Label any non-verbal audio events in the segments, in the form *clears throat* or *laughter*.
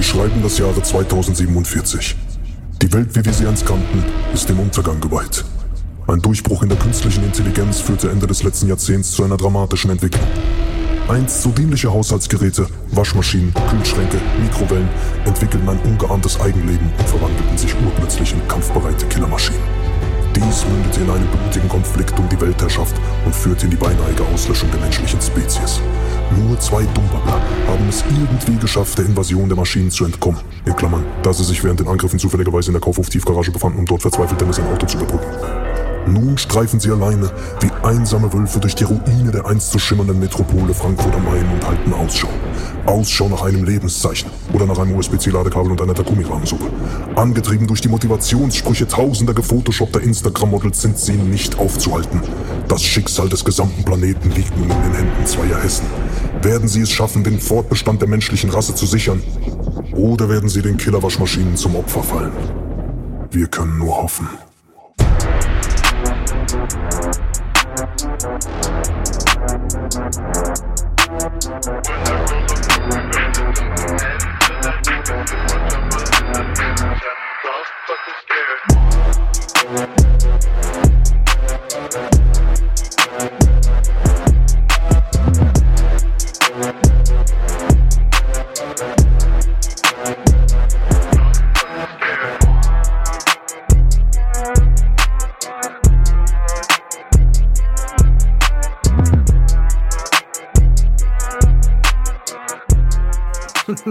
Wir schreiben das Jahre 2047. Die Welt, wie wir sie einst kannten, ist dem Untergang geweiht. Ein Durchbruch in der künstlichen Intelligenz führte Ende des letzten Jahrzehnts zu einer dramatischen Entwicklung. Einst so dienliche Haushaltsgeräte, Waschmaschinen, Kühlschränke, Mikrowellen entwickelten ein ungeahntes Eigenleben und verwandelten sich urplötzlich in kampfbereite Killermaschinen. Dies mündete in einem blutigen Konflikt um die Weltherrschaft und führte in die beinahige Auslöschung der menschlichen Spezies. Nur zwei Dummbabbler haben es irgendwie geschafft, der Invasion der Maschinen zu entkommen. In Klammern, da sie sich während den Angriffen zufälligerweise in der Kaufhof-Tiefgarage befanden, um dort verzweifelt Dennis ein Auto zu überbrücken. Nun streifen sie alleine wie einsame Wölfe durch die Ruine der einst so schimmernden Metropole Frankfurt am Main und halten Ausschau. Ausschau nach einem Lebenszeichen oder nach einem USB-C-Ladekabel und einer Takumi-Rahmensuppe. Angetrieben durch die Motivationssprüche tausender gefotoshoppter Instagram-Models sind sie nicht aufzuhalten. Das Schicksal des gesamten Planeten liegt nun in den Händen zweier Hessen. Werden sie es schaffen, den Fortbestand der menschlichen Rasse zu sichern? Oder werden sie den Killerwaschmaschinen zum Opfer fallen? Wir können nur hoffen. Motherfucking scared. *laughs*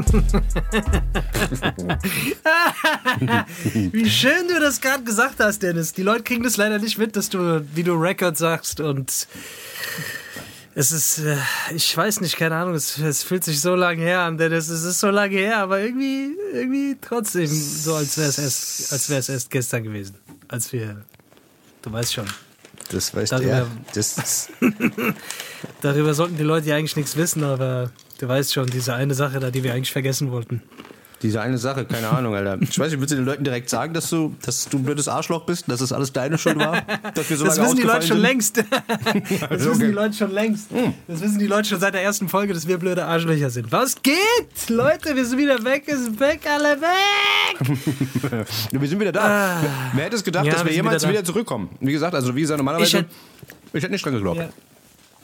Wie schön du das gerade gesagt hast, Dennis. Die Leute kriegen das leider nicht mit, dass du, wie du Record sagst und es ist, äh, ich weiß nicht, keine Ahnung, es, es fühlt sich so lange her an, Dennis. Es ist so lange her, aber irgendwie, irgendwie trotzdem so, als wäre es erst, als wäre es erst gestern gewesen, als wir, du weißt schon. Das weißt Darüber- ja. Das, *laughs* Darüber sollten die Leute ja eigentlich nichts wissen, aber du weißt schon, diese eine Sache da, die wir eigentlich vergessen wollten. diese eine Sache, keine Ahnung, Alter. Ich weiß nicht, willst du den Leuten direkt sagen, dass du, dass du ein blödes Arschloch bist, dass das alles deine Schuld war? Dass wir so Das lange wissen die Leute ausgefallen schon sind? längst. *laughs* Das wissen okay. die Leute schon längst. Das wissen die Leute schon seit der ersten Folge, dass wir blöde Arschlöcher sind. Was geht? Leute, wir sind wieder weg, ist weg, alle weg. *laughs* Wir sind wieder da. wer, wer hätte es gedacht, Ah. Ja, dass wir wir sind jemals wieder wieder, zurückkommen? Wie gesagt, also wie gesagt, normalerweise. Ich hätte- Ich hätte nicht dran geglaubt. Ja.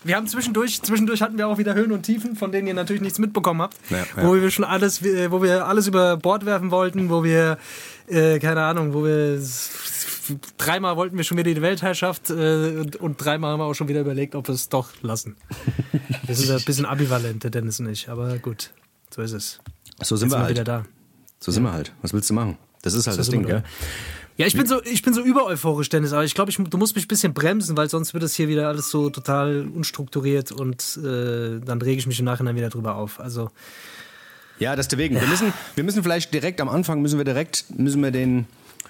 Wir haben zwischendurch, zwischendurch hatten wir auch wieder Höhen und Tiefen, von denen ihr natürlich nichts mitbekommen habt. Ja, ja. Wo wir schon alles, äh, wo wir alles über Bord werfen wollten, wo wir, äh, keine Ahnung, wo wir dreimal wollten wir schon wieder die Weltherrschaft äh, und, und dreimal haben wir auch schon wieder überlegt, ob wir es doch lassen. *laughs* Wir sind ein bisschen ambivalent, der Dennis und ich, aber gut, so ist es. So sind Jetzt wir halt. wieder da. So sind wir halt. Was willst du machen? Das ist halt das, sind Ding, gell? Ja, ich bin so, ich bin so übereuphorisch, Dennis, aber ich glaube, ich, du musst mich ein bisschen bremsen, weil sonst wird es hier wieder alles so total unstrukturiert und äh, dann rege ich mich im Nachhinein wieder drüber auf. Also, Ja, deswegen. Wir müssen, wir müssen vielleicht direkt am Anfang müssen wir direkt müssen wir den,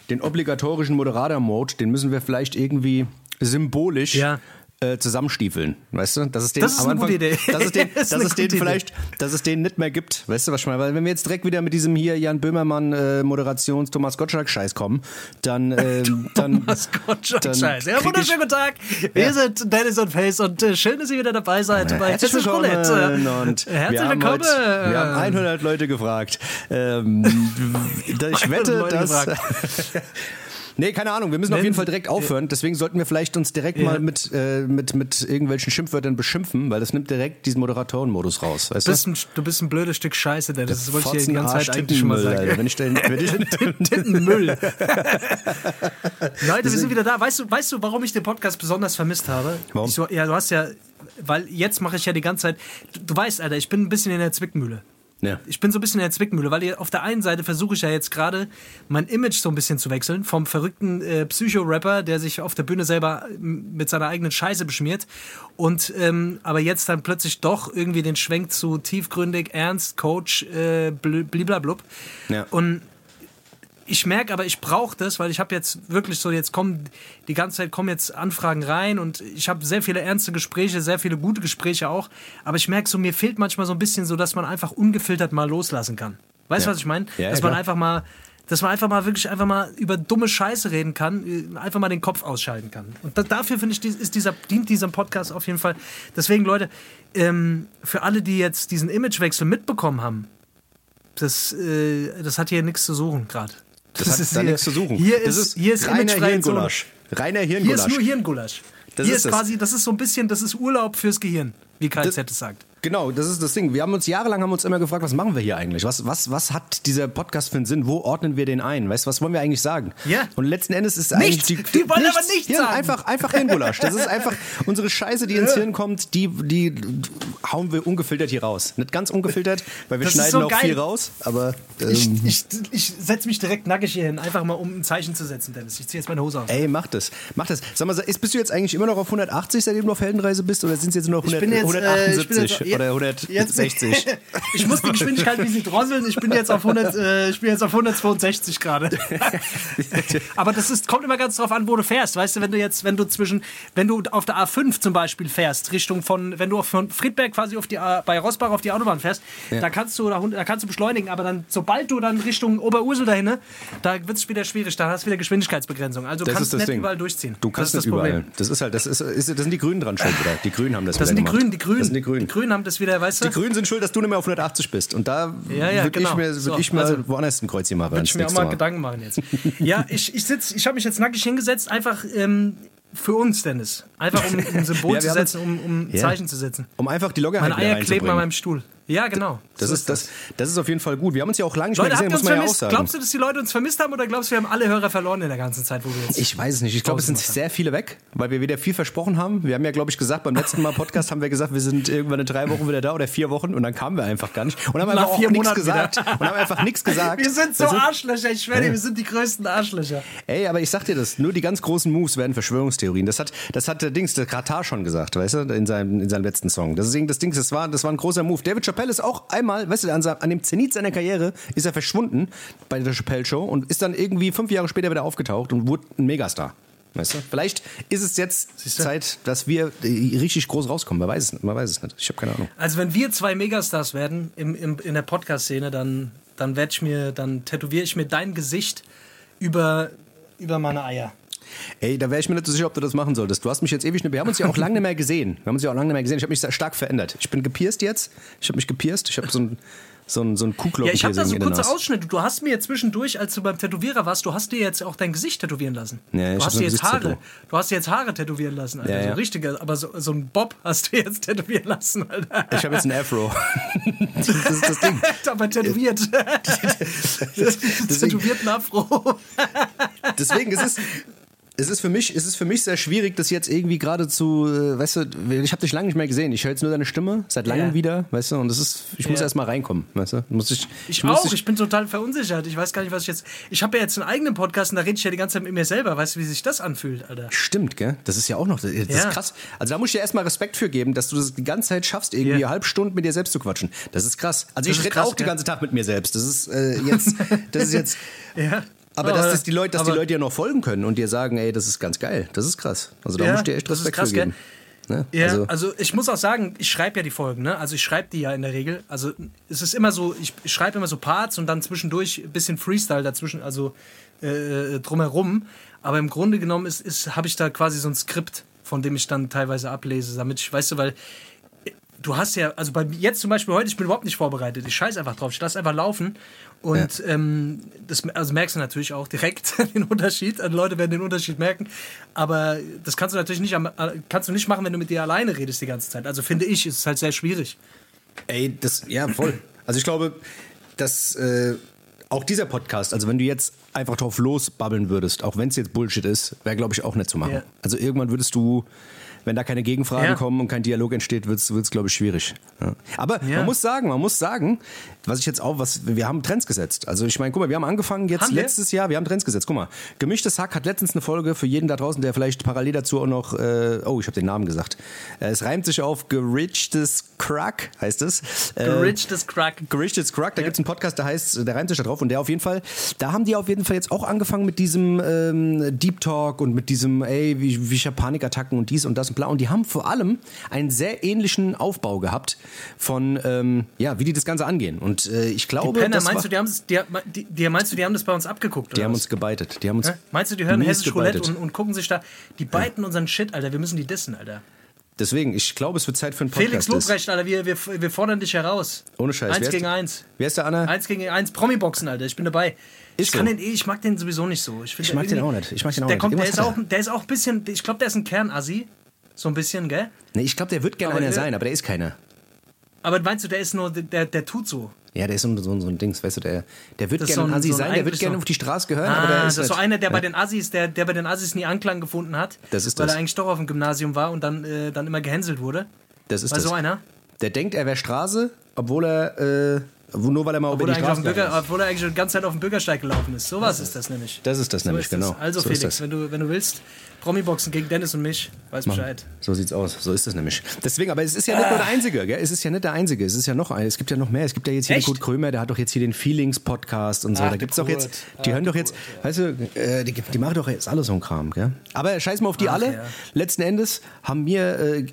den obligatorischen Moderator-Mode, den müssen wir vielleicht irgendwie symbolisch Ja. Äh, zusammenstiefeln, weißt du? Dass es den Das ist am eine gute Idee. dass es den, *laughs* Das ist dass es den vielleicht, dass es den nicht mehr gibt, weißt du was ich meine? Weil wenn wir jetzt direkt wieder mit diesem hier Jan Böhmermann äh, Moderations Thomas Gottschalk Scheiß kommen, dann *laughs* äh, dann Thomas Gottschalk, dann Scheiße. Ja, wunderschönen guten Tag. Wir Ja. sind Dennis und Face und äh, schön, dass ihr wieder dabei seid bei Herzlich willkommen und Herzlich wir haben, willkommen. heute, wir haben 100 Leute gefragt. Ähm, *laughs* ich 100 wette, dass... Nee, keine Ahnung, wir müssen auf Nennen jeden Sie- Fall direkt aufhören. Deswegen sollten wir vielleicht uns direkt Ja. mal mit, äh, mit, mit irgendwelchen Schimpfwörtern beschimpfen, weil das nimmt direkt diesen Moderatorenmodus raus. Weißt Du bist, ein, du bist ein blödes Stück Scheiße, Dennis. Das wollte ich dir die ganze Zeit eigentlich schon mal sagen. Alter. Wenn ich den, wenn ich, *laughs* Tittenmüll. *laughs* Leute, wir sind wieder da. Weißt du, weißt du, warum ich den Podcast besonders vermisst habe? Warum? Ich ja, du hast ja, weil jetzt mache ich ja die ganze Zeit. Du, du weißt, Alter, ich bin ein bisschen in der Zwickmühle. Ja. Ich bin so ein bisschen in der Zwickmühle, weil auf der einen Seite versuche ich ja jetzt gerade mein Image so ein bisschen zu wechseln vom verrückten äh, Psycho-Rapper, der sich auf der Bühne selber mit seiner eigenen Scheiße beschmiert und ähm, aber jetzt dann plötzlich doch irgendwie den Schwenk zu tiefgründig, ernst, Coach, äh, bl- bliblablub. Ja. Und ich merke aber, ich brauche das, weil ich habe jetzt wirklich so, jetzt kommen die ganze Zeit kommen jetzt Anfragen rein und ich habe sehr viele ernste Gespräche, sehr viele gute Gespräche auch. Aber ich merke so, mir fehlt manchmal so ein bisschen so, dass man einfach ungefiltert mal loslassen kann. Weißt du, Ja. was ich meine? Ja, ja, dass man klar. einfach mal, dass man einfach mal wirklich einfach mal über dumme Scheiße reden kann, äh, einfach mal den Kopf ausschalten kann. Und da, dafür finde ich, ist dieser, dient dieser Podcast auf jeden Fall. Deswegen, Leute, ähm, für alle, die jetzt diesen Imagewechsel mitbekommen haben, das, äh, das hat hier nichts zu suchen gerade. Das, hat da hier- nichts zu suchen. Hier das ist, hier ist reiner. Hirngulasch. Reiner Hier ist Hirngulasch. nur Hirngulasch. Das hier ist ist, das. quasi, das ist so ein bisschen, das ist Urlaub fürs Gehirn, wie KZ es sagt. Genau, das ist das Ding. Wir haben uns jahrelang haben uns immer gefragt, was machen wir hier eigentlich? Was, was, was hat dieser Podcast für einen Sinn? Wo ordnen wir den ein? Weißt du, was wollen wir eigentlich sagen? Ja. Und letzten Endes ist Nichts. eigentlich Die wollen aber nichts Hirn, sagen. Einfach, einfach Hirngulasch. Das ist einfach unsere Scheiße, die ins Hirn kommt, die, die hauen wir ungefiltert hier raus. Nicht ganz ungefiltert, weil wir Das schneiden so noch geil. viel raus, aber Ich, ähm, ich, ich setze mich direkt nackig hier hin, einfach mal um ein Zeichen zu setzen, Dennis. Ich ziehe jetzt meine Hose aus. Ey, mach das. Mach das. Sag mal, ist, bist du jetzt eigentlich immer noch auf 180, seitdem du auf Heldenreise bist? Oder sind es jetzt nur noch 100, bin jetzt, äh, 178 ich bin jetzt- oder jetzt- 160? *laughs* Ich muss die Geschwindigkeit ein bisschen drosseln. Ich bin jetzt auf 100, äh, ich bin jetzt auf 162 gerade. *laughs* Aber das ist, kommt immer ganz drauf an, wo du fährst. Weißt du, wenn du jetzt, wenn du zwischen, wenn du auf der A5 zum Beispiel fährst, Richtung von, wenn du von Friedberg quasi auf die, A- bei Rosbach auf die Autobahn fährst, da kannst du, da, da kannst du beschleunigen. Aber dann, sobald du dann Richtung Oberursel dahin, ne, da wird es wieder schwierig. Da hast du wieder Geschwindigkeitsbegrenzung. Also du Das kannst das nicht Ding. überall durchziehen. Du kannst das nicht überall. Problem. Das ist halt, das ist, ist, das sind die Grünen dran schuld wieder. Die Grünen haben das Das wieder sind die gemacht. Grünen, die Grünen. Das sind die Grünen. Die Grünen haben das wieder, weißt du? Die Grünen sind schuld, dass du nicht mehr auf 180 bist. Und da Ja, ja, würde genau. ich mir, würd So, ich mal also- woanders ein Kreuzchen machen. Würde ich mir auch nächste mal Gedanken machen jetzt. ja, ich, ich ich habe mich jetzt nackig hingesetzt, einfach ähm, für uns, Dennis. Einfach um, ein Symbol Ja, zu setzen, um, um ein Ja. Zeichen zu setzen. Um einfach die Lockerheit Meine Eier kleben an meinem Stuhl. Ja, genau. Das So ist, das, das ist auf jeden Fall gut. Wir haben uns ja auch lange nicht Leute, gesehen, muss uns man ja auch vermisst? sagen. Glaubst du, dass die Leute uns vermisst haben oder glaubst du, wir haben alle Hörer verloren in der ganzen Zeit, wo wir jetzt. Ich weiß es nicht. Ich glaube, es sind sehr viele weg, weil wir wieder viel versprochen haben. Wir haben ja, glaube ich, gesagt, beim letzten Mal Podcast haben wir gesagt, wir sind irgendwann in drei Wochen wieder da oder vier Wochen und dann kamen wir einfach gar nicht. Und haben Nach einfach auch vier nichts gesagt. wieder. Und haben einfach nichts gesagt. wir sind so? Arschlöcher, ich schwöre dir, wir sind die größten Arschlöcher. Ey, aber ich sag dir das, nur die ganz großen Moves werden Verschwörungstheorien. Das hat, das hat der Dings, der Katar schon gesagt, weißt du, in seinem, in seinem letzten Song. Deswegen, das Ding, das war, das war ein großer Move. David Chappelle ist auch einmal, weißt du, an, an dem Zenit seiner Karriere ist er verschwunden bei der Chappelle Show und ist dann irgendwie fünf Jahre später wieder aufgetaucht und wurde ein Megastar. Weißt du? Vielleicht ist es jetzt du? Zeit, dass wir äh, richtig groß rauskommen. Man weiß es nicht. Man weiß es nicht. Ich habe keine Ahnung. Also wenn wir zwei Megastars werden im, im, in der Podcast-Szene, dann, dann werde ich mir, dann tätowiere ich mir dein Gesicht über, über meine Eier. Ey, da wäre ich mir nicht so sicher, ob du das machen solltest. Du hast mich jetzt ewig nicht. Wir haben uns ja auch lange nicht mehr gesehen. Wir haben uns ja auch lange nicht mehr gesehen. Ich habe mich sehr stark verändert. Ich bin gepierst jetzt. Ich habe mich gepierst. Ich habe so ein so ein, so ein Ja, ich habe da so in der kurze Nase. Ausschnitte. Du hast mir jetzt zwischendurch, als du beim Tätowierer warst, du hast dir jetzt auch dein Gesicht tätowieren lassen. Ja, du hast so dir ein jetzt Haare. Du hast dir jetzt Haare tätowieren lassen, Alter. Ja, ja. So richtige, aber so, so ein Bob hast du jetzt tätowieren lassen, Alter. Ich habe jetzt ein Afro. *laughs* das ist das Ding. aber tätowiert. *laughs* Tätowierten Afro. Deswegen ist es. Es ist, für mich, es ist für mich sehr schwierig, das jetzt irgendwie gerade zu, äh, weißt du, ich habe dich lange nicht mehr gesehen. Ich höre jetzt nur deine Stimme, seit langem Ja. wieder, weißt du, und das ist, ich muss erst mal reinkommen, weißt du. Muss ich, Ich, muss auch, dich- ich bin total verunsichert. Ich weiß gar nicht, was ich jetzt. Ich habe ja jetzt einen eigenen Podcast und da rede ich ja die ganze Zeit mit mir selber. Weißt du, wie sich das anfühlt, Alter? Stimmt, gell? Das ist ja auch noch, das ist Ja. krass. Also da muss ich dir erstmal Respekt für geben, dass du das die ganze Zeit schaffst, irgendwie eine halbe Stunde mit dir selbst zu quatschen. Das ist krass. Also Das ich ist rede auch den gell? ganzen Tag mit mir selbst. Das ist äh, jetzt, das ist jetzt. *laughs* Ja. Aber dass, das die Leute, dass die Leute ja noch folgen können und dir sagen, ey, das ist ganz geil. Das ist krass. Also da Ja, muss ich dir echt Respekt krass, für geben. Ne? Ja, also, also, ich muss auch sagen, ich schreibe ja die Folgen, ne? Also ich schreibe die ja in der Regel. Also es ist immer so, ich schreibe immer so Parts und dann zwischendurch ein bisschen Freestyle dazwischen, also äh, drumherum. Aber im Grunde genommen ist, ist, habe ich da quasi so ein Skript, von dem ich dann teilweise ablese, damit ich, weißt du, weil äh, du hast ja, also bei jetzt zum Beispiel heute, ich bin überhaupt nicht vorbereitet. Ich scheiß einfach drauf, ich lasse einfach laufen. Und ähm, das also merkst du natürlich auch direkt *laughs* den Unterschied. Also Leute werden den Unterschied merken. Aber das kannst du natürlich nicht, äh, kannst du nicht machen, wenn du mit dir alleine redest die ganze Zeit. Also finde ich, ist es halt sehr schwierig. ey, das, ja, voll. Also ich glaube, dass äh, auch dieser Podcast, also wenn du jetzt einfach drauf losbabbeln würdest, auch wenn es jetzt Bullshit ist, wäre, glaube ich, auch nicht zu machen. Ja. Also irgendwann würdest du, wenn da keine Gegenfragen Ja. kommen und kein Dialog entsteht, wird es, glaube ich, schwierig. Ja. Aber Ja. man muss sagen, man muss sagen, was ich jetzt auch, was wir haben Trends gesetzt. Also ich meine, guck mal, wir haben angefangen jetzt Haben wir? letztes Jahr, wir haben Trends gesetzt. Guck mal, gemischtes Hack hat letztens eine Folge für jeden da draußen, der vielleicht parallel dazu auch noch, äh, oh, ich habe den Namen gesagt. Äh, es reimt sich auf gerichtes Crack, heißt es. Äh, Gerichtes Crack. Gerichtes Crack, da gibt's einen Podcast, der heißt, der reimt sich da drauf und der auf jeden Fall, da haben die auf jeden Fall jetzt auch angefangen mit diesem ähm, Deep Talk und mit diesem, ey, wie, wie ich hab Panikattacken und dies und das und bla und die haben vor allem einen sehr ähnlichen Aufbau gehabt von, ähm, ja, wie die das Ganze angehen und äh, ich glaube, Penner, das meinst war, du, die haben, die, die, die, meinst du, die haben das bei uns abgeguckt? die haben was? uns gebeitet, die haben uns Hä? Meinst du, die hören Hessisch Roulette und, und gucken sich da. Die beiten unseren Shit, Alter. Wir müssen die dissen, Alter. Deswegen, ich glaube, es wird Zeit für einen Podcast. Felix Lobrecht, Alter, wir, wir, wir fordern dich heraus. Ohne Scheiß. Eins Wer ist- gegen eins. Wer ist der Anna? Eins gegen eins. Promi-Boxen, Alter, ich bin dabei. ich, kann so. den, ich mag den sowieso nicht so. Ich, Ich mag den auch nicht. Ich mag den auch der nicht. Kommt, der, ist auch, der ist auch ein bisschen, ich glaube, der ist ein Kernassi. So ein bisschen, gell? Nee, ich glaube, der wird gerne Aber einer der- sein, aber der ist keiner. Aber meinst du, der ist nur, der, der tut so. Ja, der ist so, ein- so, ein- so ein Dings, weißt du, der, der wird Das ist gerne so ein Assi so ein sein, der wird gerne auf die Straße gehören, aber Ah, der das ist ist so einer, der bei ja. den Assis, der, der bei den Assis nie Anklang gefunden hat. Das ist weil das. er eigentlich doch auf dem Gymnasium war und dann, äh, dann immer gehänselt wurde. Das ist War das. so einer? Der denkt, er wäre Straße, obwohl er, äh, nur weil er mal Obwohl über er, die eigentlich auf dem Straße Bürger, ist. obwohl er eigentlich schon die ganze Zeit auf dem Bürgersteig gelaufen ist. Sowas ist das nämlich. Das ist das So nämlich, ist das. genau. Also So ist Felix, das. wenn du, wenn du willst, Promi-Boxen gegen Dennis und mich, weiß Bescheid. So sieht's aus. So ist es nämlich. Deswegen, aber es ist ja nicht nur der Einzige, gell? Es ist ja nicht der Einzige. Es ist ja noch ein. Es gibt ja noch mehr. Es gibt ja jetzt hier Echt? den Kurt Krömer, der hat doch jetzt hier den Feelings-Podcast und so. Ach, da gibt's doch Kurt. jetzt, die Ach, hören doch jetzt, weißt du, äh, die, die machen doch jetzt alle so einen Kram, gell? Aber scheiß mal auf die Ach, alle. ja. Letzten Endes haben wir, äh,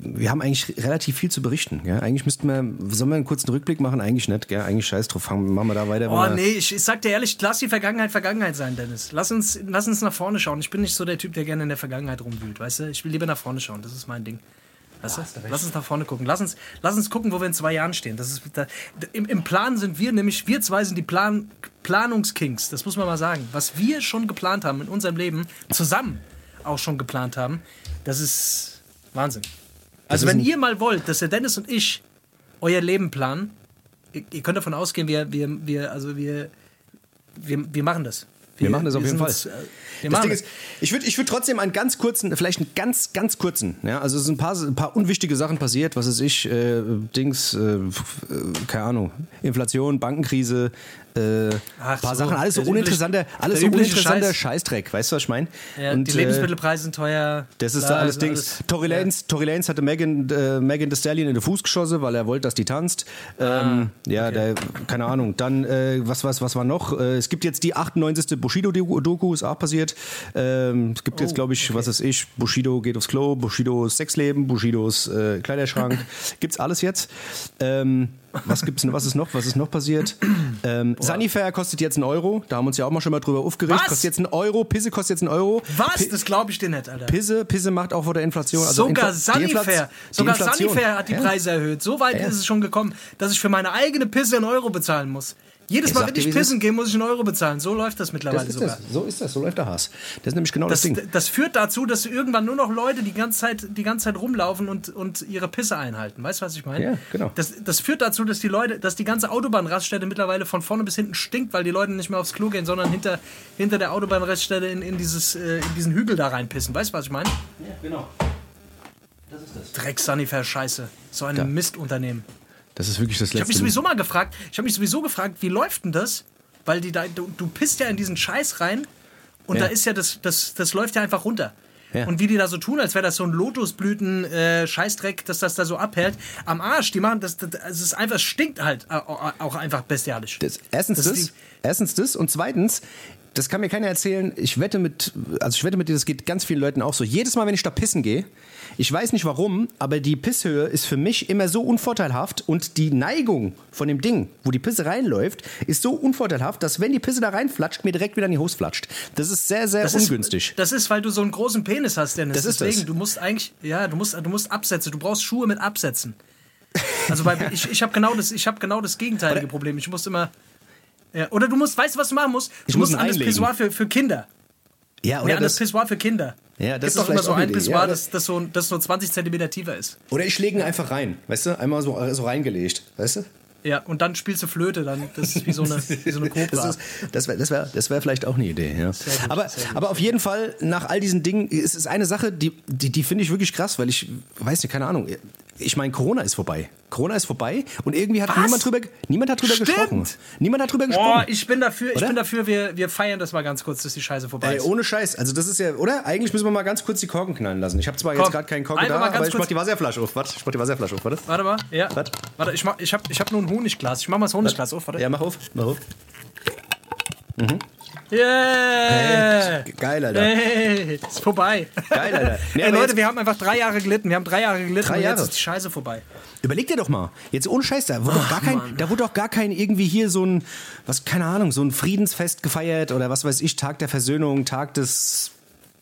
wir haben eigentlich relativ viel zu berichten, gell? Eigentlich müssten wir, sollen wir einen kurzen Rückblick machen? Eigentlich nicht, gell? Eigentlich scheiß drauf. Fangen- Machen wir da weiter. Oh nee, ich, ich sag dir ehrlich, lass die Vergangenheit Vergangenheit sein, Dennis. Lass uns, lass uns nach vorne schauen. Ich bin nicht so der Typ, der gerne in der Vergangenheit rumwühlt, weißt du? Ich will lieber nach vorne schauen, das ist mein Ding. Weißt du? Lass uns nach vorne gucken. Lass uns, lass uns gucken, wo wir in zwei Jahren stehen. Das ist, da, im, Im Plan sind wir nämlich, wir zwei sind die Plan, Planungskings, das muss man mal sagen. Was wir schon geplant haben in unserem Leben, zusammen auch schon geplant haben, das ist Wahnsinn. Also ist wenn ihr mal wollt, dass der Dennis und ich euer Leben planen, ihr, ihr könnt davon ausgehen, wir, wir, wir, also wir, wir, wir machen das. Wir machen das auf jeden Fall. äh, wir Das Ding ist, ich würde ich würd trotzdem einen ganz kurzen, vielleicht einen ganz, ganz kurzen, ja, also es sind ein paar, ein paar unwichtige Sachen passiert, was weiß ich, äh, Dings, äh, äh, keine Ahnung, Inflation, Bankenkrise, äh, Ach paar so, Sachen, alles so uninteressanter, alles so uninteressanter Scheiß. Scheißdreck, weißt du, was ich meine? Ja, Und, die äh, Lebensmittelpreise sind teuer. das ist bla, da alles Dings. Tory Lanez, Tory Lanez hatte Megan, äh, Megan Thee Stallion in den Fuß geschossen, weil er wollte, dass die tanzt. Ähm, ja, der, keine Ahnung. Dann, äh, was, was, was war noch? Äh, es gibt jetzt die 98. Bushido-Doku, ist auch passiert. Ähm, es gibt jetzt, Oh, glaube ich, was weiß ich, Bushido geht aufs Klo, Bushidos Sexleben, Bushidos äh, Kleiderschrank. *laughs* Gibt's alles jetzt. Ähm, was gibt's denn, was ist noch, was ist noch passiert? *clears throat* Ähm, Sanifair kostet jetzt einen Euro. Da haben wir uns ja auch mal schon mal drüber aufgeregt. Was? Kostet jetzt einen Euro. Pisse kostet jetzt einen Euro. Was? Pi- Das glaube ich dir nicht, Alter. Pisse, Pisse macht auch vor der Inflation. Also Sogar Sanifair. die Sogar. Sanifair hat die Ja. Preise erhöht. So weit Ja. ist es schon gekommen, dass ich für meine eigene Pisse einen Euro bezahlen muss. Jedes Mal, wenn ich pissen ist. gehe, muss ich einen Euro bezahlen. So läuft das mittlerweile Das ist sogar. das. So ist das, so läuft der Hass. Das ist nämlich genau das, Das, Ding. das führt dazu, dass irgendwann nur noch Leute die ganze Zeit, die ganze Zeit rumlaufen und, und ihre Pisse einhalten. Weißt du, was ich meine? Ja, genau. Das, das führt dazu, dass die Leute, dass die ganze Autobahnraststätte mittlerweile von vorne bis hinten stinkt, weil die Leute nicht mehr aufs Klo gehen, sondern hinter, hinter der Autobahnraststätte in, in, dieses, äh, in diesen Hügel da reinpissen. Weißt du, was ich meine? Ja, genau. Dreck Sanifair Scheiße. So ein Ja. Mistunternehmen. Das ist wirklich das Ich habe mich Letzte. sowieso mal gefragt, ich habe mich sowieso gefragt, wie läuft denn das? Weil die da, du, du pisst ja in diesen Scheiß rein und Ja. da ist ja das, das, das läuft ja einfach runter. Ja. Und wie die da so tun, als wäre das so ein Lotusblüten-Scheißdreck, dass das da so abhält. Am Arsch, die machen das, das, das ist einfach, es stinkt halt äh, auch einfach bestialisch. Das, erstens Das das, erstens das und zweitens, das kann mir keiner erzählen. Ich wette mit, also ich wette mit dir, das geht ganz vielen Leuten auch so. Jedes Mal, wenn ich da pissen gehe, ich weiß nicht warum, aber die Pisshöhe ist für mich immer so unvorteilhaft und die Neigung von dem Ding, wo die Pisse reinläuft, ist so unvorteilhaft, dass wenn die Pisse da reinflatscht, mir direkt wieder in die Hose flatscht. Das ist sehr, sehr Das ungünstig. Ist, das ist, weil du so einen großen Penis hast, Dennis. Das ist Deswegen, das. du musst eigentlich, ja, du musst, du musst Absätze, du brauchst Schuhe mit Absätzen. Also bei, *laughs* ich, ich habe genau das, ich habe genau das gegenteilige Problem. Ich muss immer, ja, oder du musst, weißt du, was du machen musst? Du Ich muss musst ihn an das einlegen. Pissoir für, für Kinder. ja, Ja, oder, an das Pissoir für Kinder. Ja, das Gibt ist doch immer so ein. Pissoir, Ja, das, das, so, das nur 20 Zentimeter tiefer ist. oder ich lege ihn einfach rein, weißt du? Einmal so, so reingelegt, weißt du? Ja, und dann spielst du Flöte, dann das ist wie so eine, wie so eine *laughs* Cobra. Das, ist- das wäre das wär, das wär vielleicht auch eine Idee. Ja. gut, aber, aber auf jeden Fall, nach all diesen Dingen, ist es eine Sache, die, die, die finde ich wirklich krass, weil ich weiß nicht, keine Ahnung. Ich meine, Corona ist vorbei. Corona ist vorbei und irgendwie hat Was? niemand drüber, niemand hat drüber Stimmt. gesprochen. Niemand hat drüber Boah, gesprochen. ich bin dafür, ich bin dafür, wir, wir feiern das mal ganz kurz, dass die Scheiße vorbei Ey, ist. ohne Scheiß. Also das ist ja, oder? Eigentlich müssen wir mal ganz kurz die Korken knallen lassen. Ich habe zwar Komm, jetzt gerade keinen Korken einfach da, aber ich mach die Wasserflasche auf. Warte, ich mach die Wasserflasche auf, warte. Warte mal, ja. Was? Warte, ich, mach, ich habe ich hab nur ein Honigglas. Ich mach mal das Honigglas auf, warte. Ja, mach auf, mach auf. Yeah! Geil, Alter. Hey, ist vorbei. Geil, Alter. *laughs* Nee, Ey, Leute, wir haben einfach drei Jahre gelitten. Wir haben drei Jahre gelitten Drei und Jahre. jetzt ist die Scheiße vorbei. Überleg dir doch mal, jetzt ohne Scheiß, da wurde, doch gar kein, da wurde doch gar kein irgendwie hier so ein, was, keine Ahnung, so ein Friedensfest gefeiert oder was weiß ich, Tag der Versöhnung, Tag des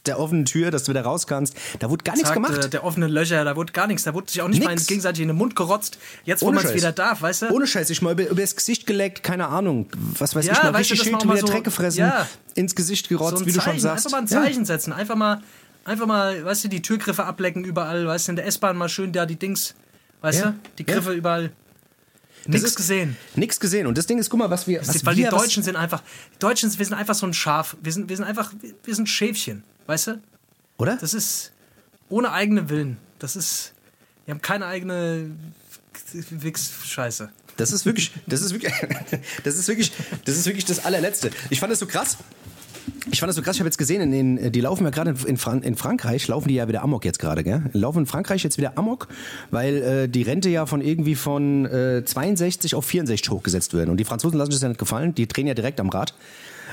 der offenen Tür, dass du wieder raus kannst. Da wurde gar nichts gemacht. äh, Der offene Löcher, da wurde gar nichts. Da wurde sich auch nicht mal Nix. gegenseitig in den Mund gerotzt. Jetzt, wo man es wieder darf, weißt du? Ohne Scheiß, ich mal über, über das Gesicht geleckt, keine Ahnung, was weiß Ja, ich mal, weißt richtig schön mal wieder so- Dreck gefressen, ja. ins Gesicht gerotzt, so wie du schon Zeichen, sagst. Einfach mal ein Ja. Zeichen setzen. Einfach mal, einfach mal, weißt du, die Türgriffe ablecken überall. Weißt du, in der S-Bahn mal schön da die Dings, weißt Ja, du, die ja. Griffe überall. Nichts gesehen. Nix gesehen. Und das Ding ist, guck mal, was wir. Was Weil wir die Deutschen sind einfach, die Deutschen, wir sind einfach so ein Schaf. Wir sind, wir sind einfach, wir sind Schäfchen, weißt du? Oder? Das ist ohne eigene Willen. Das ist, wir haben keine eigene Wix-Scheiße. Das ist wirklich, das ist wirklich, *laughs* das ist wirklich, das ist wirklich das allerletzte. Ich fand das so krass. Ich fand das so krass, ich habe jetzt gesehen, in den, die laufen ja gerade in, Fran in Frankreich, laufen die ja wieder Amok jetzt gerade, gell? Laufen in Frankreich jetzt wieder Amok, weil äh, die Rente ja von irgendwie von äh, 62 auf 64 hochgesetzt werden. Und die Franzosen lassen sich das ja nicht gefallen, die drehen ja direkt am Rad.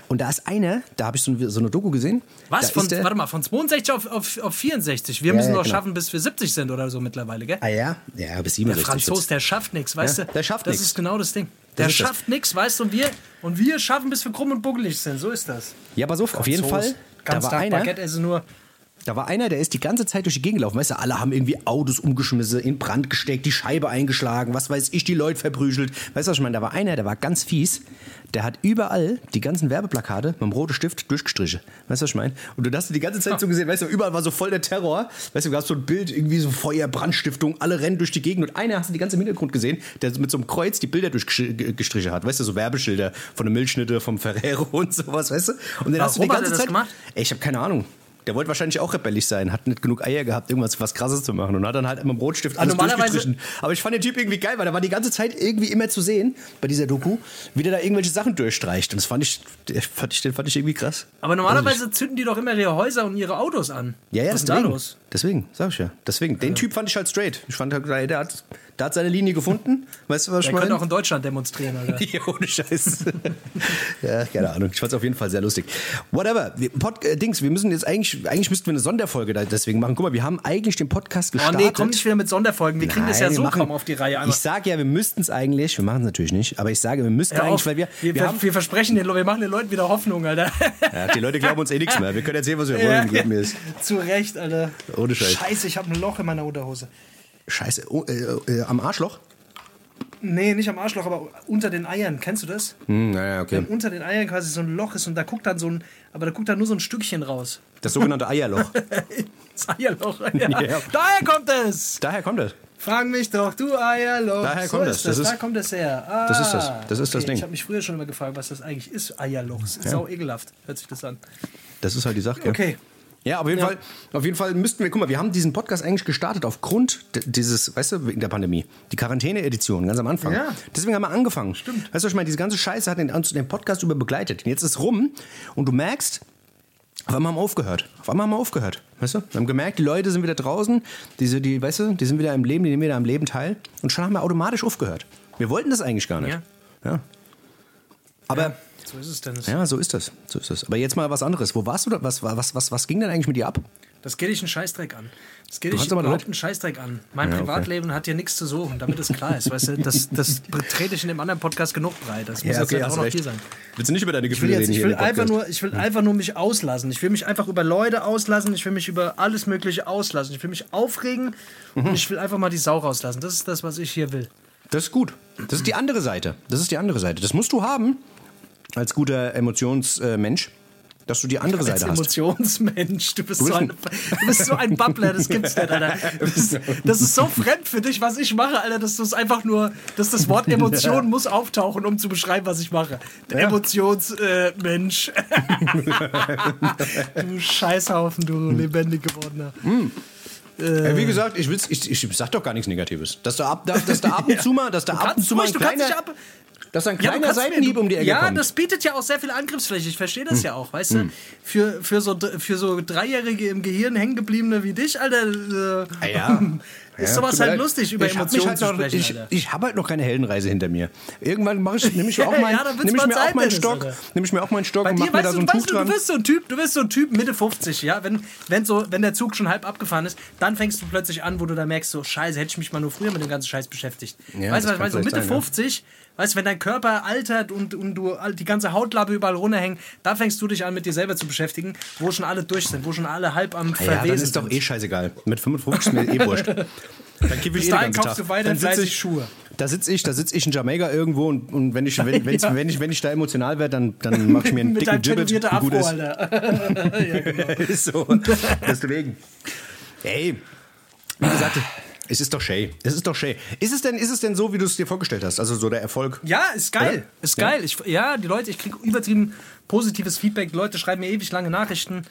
Und da ist einer, da habe ich so, so eine Doku gesehen. Was? Da Von, der, warte mal, von 62 auf, auf, auf 64. Wir Ja, müssen ja, doch genau. schaffen, bis wir 70 sind oder so mittlerweile, gell? Ah ja? Ja, bis Der 67. Franzos, der schafft nichts, weißt Ja, du? der schafft Das nix. ist genau das Ding. Der das. schafft nichts, weißt du, und wir, und wir schaffen, bis wir krumm und buckelig sind. So ist das. Ja, pass auf, auf jeden Franzos. Fall. Da Ganz war Tag einer, Baguette esse nur. Da war einer, der ist die ganze Zeit durch die Gegend gelaufen. Weißt du, alle haben irgendwie Autos umgeschmissen, in Brand gesteckt, die Scheibe eingeschlagen, was weiß ich, die Leute verprügelt. Weißt du, was ich meine? Da war einer, der war ganz fies. Der hat überall die ganzen Werbeplakate mit dem roten Stift durchgestrichen. Weißt du, was ich meine? Und du hast die ganze Zeit so gesehen, weißt du, überall war so voll der Terror. Weißt du, du hast so ein Bild, irgendwie so Feuer, Brandstiftung, alle rennen durch die Gegend. Und einer hast du die ganze im Hintergrund gesehen, der mit so einem Kreuz die Bilder durchgestrichen hat. Weißt du, so Werbeschilder von der Milchschnitte, vom Ferrero *laughs* und sowas, weißt du? Und dann hast du die ganze Zeit. gemacht? Ey, ich habe keine Ahnung. Der wollte wahrscheinlich auch rebellisch sein, hat nicht genug Eier gehabt, irgendwas was krasses zu machen und hat dann halt mit dem Rotstift alles normalerweise- durchgestrichen. Aber ich fand den Typ irgendwie geil, weil der war die ganze Zeit irgendwie immer zu sehen bei dieser Doku, wie der da irgendwelche Sachen durchstreicht. Und das fand ich, den fand ich, den fand ich irgendwie krass. Aber normalerweise zünden die doch immer ihre Häuser und ihre Autos an. Ja, ja, Was ist da los? Deswegen, sag ich ja. Deswegen, den Typ fand ich halt straight. Ich fand, halt, der hat, der hat seine Linie gefunden. *laughs* Weißt du, was ich Der meine? könnte auch in Deutschland demonstrieren, Alter. *laughs* Ja, ohne Scheiß. *laughs* ja, keine Ahnung. Ich fand es auf jeden Fall sehr lustig. Whatever. Wir, Pod, äh, Dings, wir müssen jetzt eigentlich, eigentlich müssten wir eine Sonderfolge da deswegen machen. Guck mal, wir haben eigentlich den Podcast Oh gestartet. nee, komm nicht wieder mit Sonderfolgen. Wir kriegen das ja Nein, so machen- kaum auf die Reihe. Einmal. Ich sage ja, wir müssten es eigentlich, wir machen es natürlich nicht, aber ich sage, wir müssten eigentlich, auf, weil wir, wir, wir, haben, wir versprechen den wir machen den Leuten wieder Hoffnung, Alter. ja, die Leute glauben uns eh nichts mehr. Wir können erzählen, was wir wollen, mir es. Zu Recht, Alter. Ohne Scheiß. Scheiße, ich habe ein Loch in meiner Unterhose. Scheiße, oh, äh, äh, am Arschloch? Nee, nicht am Arschloch, aber unter den Eiern. Kennst du das? Hm, naja, okay. Wenn unter den Eiern quasi so ein Loch ist und da guckt dann so ein, aber da guckt dann nur so ein Stückchen raus. Das sogenannte Eierloch. *laughs* Das Eierloch. Ja. *laughs* Ja. Daher kommt es. Daher kommt es. Frag mich doch, du Eierloch. Daher so kommt das. Das ist- da kommt es her. Ah, das ist das. Das ist das Ding. Ich habe mich früher schon immer gefragt, was das eigentlich ist, Eierloch. Das ist sau ekelhaft, hört sich das an. Das ist halt die Sache. Okay. Ja, auf jeden, Ja. Fall, auf jeden Fall müssten wir, guck mal, wir haben diesen Podcast eigentlich gestartet aufgrund dieses, weißt du, wegen der Pandemie. Die Quarantäne-Edition, ganz am Anfang. Ja. Deswegen haben wir angefangen. Stimmt. Weißt du, was ich meine, diese ganze Scheiße hat den, den Podcast über begleitet. Und jetzt ist rum und du merkst, auf einmal haben wir aufgehört. Auf einmal haben wir aufgehört. Weißt du? Wir haben gemerkt, die Leute sind wieder draußen, diese, die, weißt du, die sind wieder im Leben, die nehmen wieder am Leben teil. Und schon haben wir automatisch aufgehört. Wir wollten das eigentlich gar nicht. Ja. ja. Aber So ist es denn. ja, so ist das. So ist das. Aber jetzt mal was anderes. Wo warst du da? Was, was, was, was ging denn eigentlich mit dir ab? Das geht dich einen Scheißdreck an. Das geht Du dich überhaupt Leute- einen Scheißdreck an. Mein Ja, okay. Privatleben hat hier nichts zu suchen, damit es klar ist. Weißt du, das, das trete ich in dem anderen Podcast genug breit. Das muss jetzt nicht auch noch hier sein. Willst du nicht über deine Ich will, Gefühle jetzt, reden ich will, einfach nur, ich will einfach nur mich auslassen. Ich will mich einfach über Leute auslassen. Ich will mich über alles Mögliche auslassen. Ich will mich aufregen Mhm. und ich will einfach mal die Sau rauslassen. Das ist das, was ich hier will. Das ist gut. Das ist die andere Seite. Das ist die andere Seite. Das musst du haben als guter Emotionsmensch, dass du die andere Als Seite hast. Emotionsmensch, du bist, bist so ein, du bist so ein Babbler, das gibt's nicht, Alter. *laughs* Das ist, das ist so fremd für dich, was ich mache, Alter, dass du es einfach nur, dass das Wort *laughs* Emotion muss auftauchen, um zu beschreiben, was ich mache. Der Emotionsmensch. Äh, *laughs* du Scheißhaufen, du lebendig gewordener. Ja, wie gesagt, ich, will's, ich, ich sag doch gar nichts Negatives. Dass da ab, dass da ab und zu mal, dass da ab und zu mal ein du kleiner, ab. Dass da ein Ja, kleiner mir- Seitenhieb um die Ecke ja, kommt. Hm. das bietet ja auch sehr viel Angriffsfläche. Ich verstehe das ja auch, weißt du? Für, für, so, für so Dreijährige im Gehirn hängen gebliebene wie dich, Alter. Äh, Ah ja. *laughs* ist sowas tut mir halt leid. lustig, über ich Emotionen halt zu sprechen, Ich, ich habe halt noch keine Heldenreise hinter mir. Irgendwann mache ich, nehme ich *laughs* auch Ja, meinen, ja, nehme ich mir auch meinen Stock, nehme ich mir auch meinen Stock und mache mir da du, so ein Tuch dran. du bist so ein Typ, du bist so ein Typ Mitte 50, ja, wenn, wenn, so, wenn der Zug schon halb abgefahren ist, dann fängst du plötzlich an, wo du da merkst, so scheiße, hätte ich mich mal nur früher mit dem ganzen Scheiß beschäftigt. Ja, weißt du, das was ich meine? so Mitte sein, ja. 50, weißt du, wenn dein Körper altert und, und du die ganze Hautlappe überall runterhängt, da fängst du dich an, mit dir selber zu beschäftigen, wo schon alle durch sind, wo schon alle halb am Ja, Verwesen dann ist doch sind. eh scheißegal. Mit 55 ist mir eh wurscht. *laughs* Dann kippe ich Bis eh den kaufst du weiter Dann sitz fleißig ich- Schuhe. Da sitze ich, da sitze ich in Jamaika irgendwo und, und wenn, ich, wenn, *laughs* wenn's, wenn, ich, wenn ich da emotional werde, dann, dann mache ich mir einen *laughs* Mit dicken Gibbet. und gut Afro, ist. Alter. ja, genau. so. Deswegen. Ey, wie gesagt, es ist doch Shay. Es ist doch Shay. Ist es denn, ist es denn so, wie du es dir vorgestellt hast? Also so der Erfolg? Ja, ist geil. Oder? Ist Ja. geil. Ich, ja, die Leute, ich kriege übertrieben positives Feedback. Die Leute schreiben mir ewig lange Nachrichten.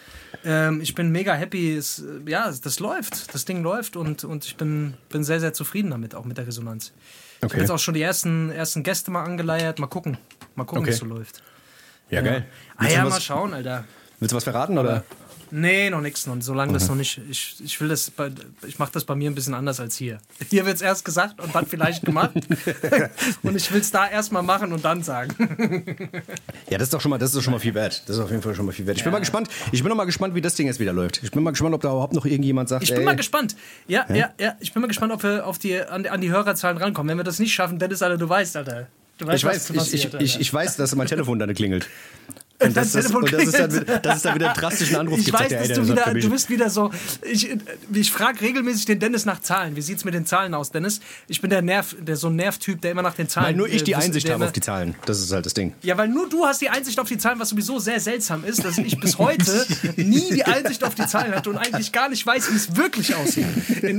Ähm, ich bin mega happy. Es, äh, ja, das läuft. Das Ding läuft und, und ich bin, bin sehr, sehr zufrieden damit, auch mit der Resonanz. Ich Okay. habe jetzt auch schon die ersten, ersten Gäste mal angeleiert. Mal gucken. Mal gucken, Okay. wie es so läuft. Ja, geil. Ah ja, mal schauen, Alter. willst du was verraten? Oder? Nee, noch nichts. Noch, solange Mhm. das noch nicht. Ich, ich will das bei, ich mache das bei mir ein bisschen anders als hier. Hier wird es erst gesagt und dann vielleicht gemacht. *laughs* und ich will es da erst mal machen und dann sagen. *laughs* Ja, das ist doch schon mal, das ist schon mal viel wert. Das ist auf jeden Fall schon mal viel wert. Ich bin mal gespannt. Ich bin noch mal gespannt, wie das Ding jetzt wieder läuft. Ich bin mal gespannt, ob da überhaupt noch irgendjemand sagt, Ich bin ey, mal gespannt. Ja, ja, ja. Ich bin mal gespannt, ob wir auf die, an, an die Hörerzahlen rankommen. Wenn wir das nicht schaffen, Dennis, Alter, du weißt, Alter. Du weißt, Ich weiß, ich, ich, ich weiß, dass mein Telefon dann klingelt. *laughs* Und das, das, Telefon und das, ist dann, klingelt. wieder- dass es da wieder einen drastischen Anruf Ich weiß, dass du wieder, du bist wieder so. Ich, ich frage regelmäßig den Dennis nach Zahlen. Wie sieht's mit den Zahlen aus, Dennis? Ich bin der Nerv, der so ein Nervtyp, der immer nach den Zahlen. Weil nur ich die äh, Einsicht habe auf die Zahlen. Das ist halt das Ding. Ja, weil nur du hast die Einsicht auf die Zahlen, was sowieso sehr seltsam ist, dass ich bis heute *laughs* nie die Einsicht auf die Zahlen hatte und eigentlich gar nicht weiß, wie es wirklich aussieht.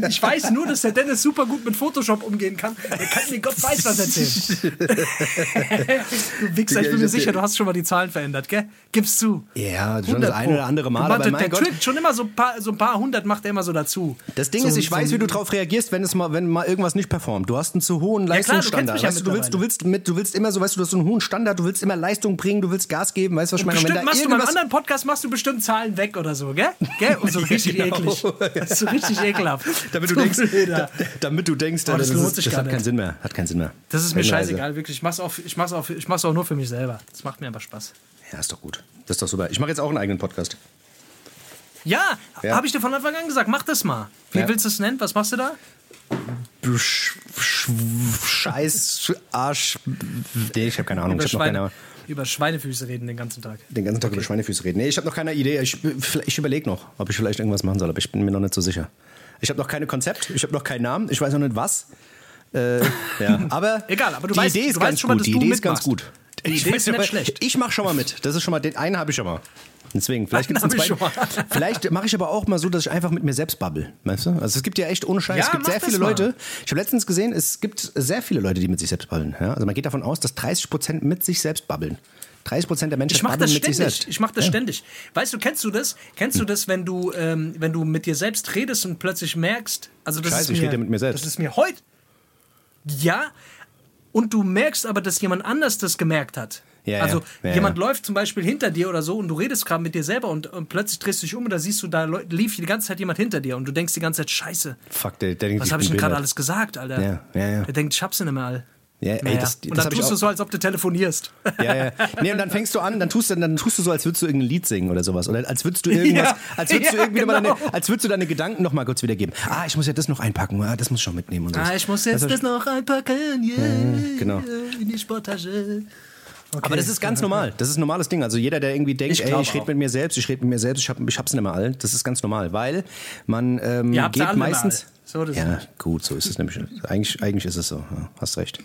Ich weiß nur, dass der Dennis super gut mit Photoshop umgehen kann. Er kann mir Gott weiß was erzählen. *laughs* *laughs* du Wichser, ich bin mir sicher, du hast schon mal die Zahlen verändert, gell? Gib's zu. Ja, schon 100 das eine oder andere Mal. Aber Der, Gott, trickt schon immer so ein paar, so ein paar hundert macht er immer so dazu. das Ding so, ist, ich so weiß, wie du darauf reagierst, wenn es mal, wenn mal irgendwas nicht performt. Du hast einen zu hohen klar, du kennst Leistungsstandard. mich ja weißt du, du willst, du willst mit, du willst immer so, weißt du, du hast so einen hohen Standard, du willst immer Leistung bringen, du willst Gas geben, weißt du, was ich meine? Bestimmt wenn machst du beim anderen Podcast machst du bestimmt Zahlen weg oder so, gell? gell? Und so richtig *laughs* Genau. eklig. Das ist so richtig ekelhaft. damit du Du denkst, da, damit du denkst, Oh, das ist- lohnt sich das hat keinen. Sinn mehr. Hat keinen Sinn mehr. Das ist mir scheißegal, wirklich. Ich mach's, auch, ich, mach's auch, ich mach's auch nur für mich selber. Das macht mir aber Spaß. Ja, ist doch gut. Das ist doch super. Ich mache jetzt auch einen eigenen Podcast. Ja, Ja. habe ich dir von Anfang an gesagt, mach das mal. Wie Ja. willst du es nennen? Was machst du da? Sch Sch Scheiß Arsch. Nee, ich habe keine Ahnung. Über, Ich habe noch keine Schweine, über Schweinefüße reden den ganzen Tag. den ganzen Tag über Schweinefüße reden. Nee, ich habe noch keine Idee. Ich, ich überlege noch, ob ich vielleicht irgendwas machen soll, aber ich bin mir noch nicht so sicher. Ich habe noch keine Konzept, ich habe noch keinen Namen, ich weiß noch nicht was. Äh, ja. *laughs* Aber Egal, aber du die weißt- Idee ist du weißt ganz schon mal, gut. dass Die du Idee ist ganz mitmachst. gut. Die Ich Idee ist nicht aber- schlecht. Ich mache schon mal mit. Das ist schon mal den einen habe ich schon mal. Deswegen, vielleicht gibt es einen ich zweiten. schon mal. *laughs* Vielleicht mache ich aber auch mal so, dass ich einfach mit mir selbst babbel. Weißt du? Also es gibt ja echt ohne Scheiß, Ja, es gibt sehr viele mal. Leute. Ich habe letztens gesehen, es gibt sehr viele Leute, die mit sich selbst babbeln. Ja? Also man geht davon aus, dass 30 Prozent mit sich selbst babbeln. 30 Prozent der Menschen Ich das mit sich ständig. selbst. Ich mache das Ja. ständig. Weißt du, kennst du das? Kennst du das, wenn du, ähm, wenn du mit dir selbst redest und plötzlich merkst, also das Scheiße, ist ich mir, rede mit mir selbst. Das ist mir heute. Ja. Und du merkst aber, dass jemand anders das gemerkt hat. Ja, also ja. Ja, jemand läuft zum Beispiel hinter dir oder so und du redest gerade mit dir selber und, und plötzlich drehst du dich um und da siehst du, da lief die ganze Zeit jemand hinter dir und du denkst die ganze Zeit, scheiße, Fuck, der, der denkt, was habe ich denn gerade alles gesagt, Alter? Ja, ja, ja. Der denkt, ich hab's nicht mehr all. Ja, ey, Naja. das- und das dann hab ich tust du so, als ob du telefonierst. *laughs* Ja, ja. Nee, und dann fängst du an, dann tust du, dann tust du so, als würdest du irgendein Lied singen oder sowas. Oder als würdest du *laughs* irgendwas, Ja, als würdest du ja, irgendwie mal genau. deine, als würdest du deine Gedanken noch mal kurz wiedergeben. Ah, ich muss ja das noch einpacken, ah, das muss ich schon mitnehmen und so. Ah, ich muss jetzt Also, das noch einpacken, yeah, genau. in die Sporttasche. Okay. Aber das ist ganz normal. Das ist ein normales Ding. Also jeder, der irgendwie denkt, Ich ey, ich rede mit mir selbst, ich rede mit mir selbst, ich, hab, ich hab's nicht mehr all, das ist ganz normal. Weil man ähm, geht meistens. So, das ja, ist- gut, so ist es nämlich. Eigentlich, eigentlich ist es so. Ja, hast recht.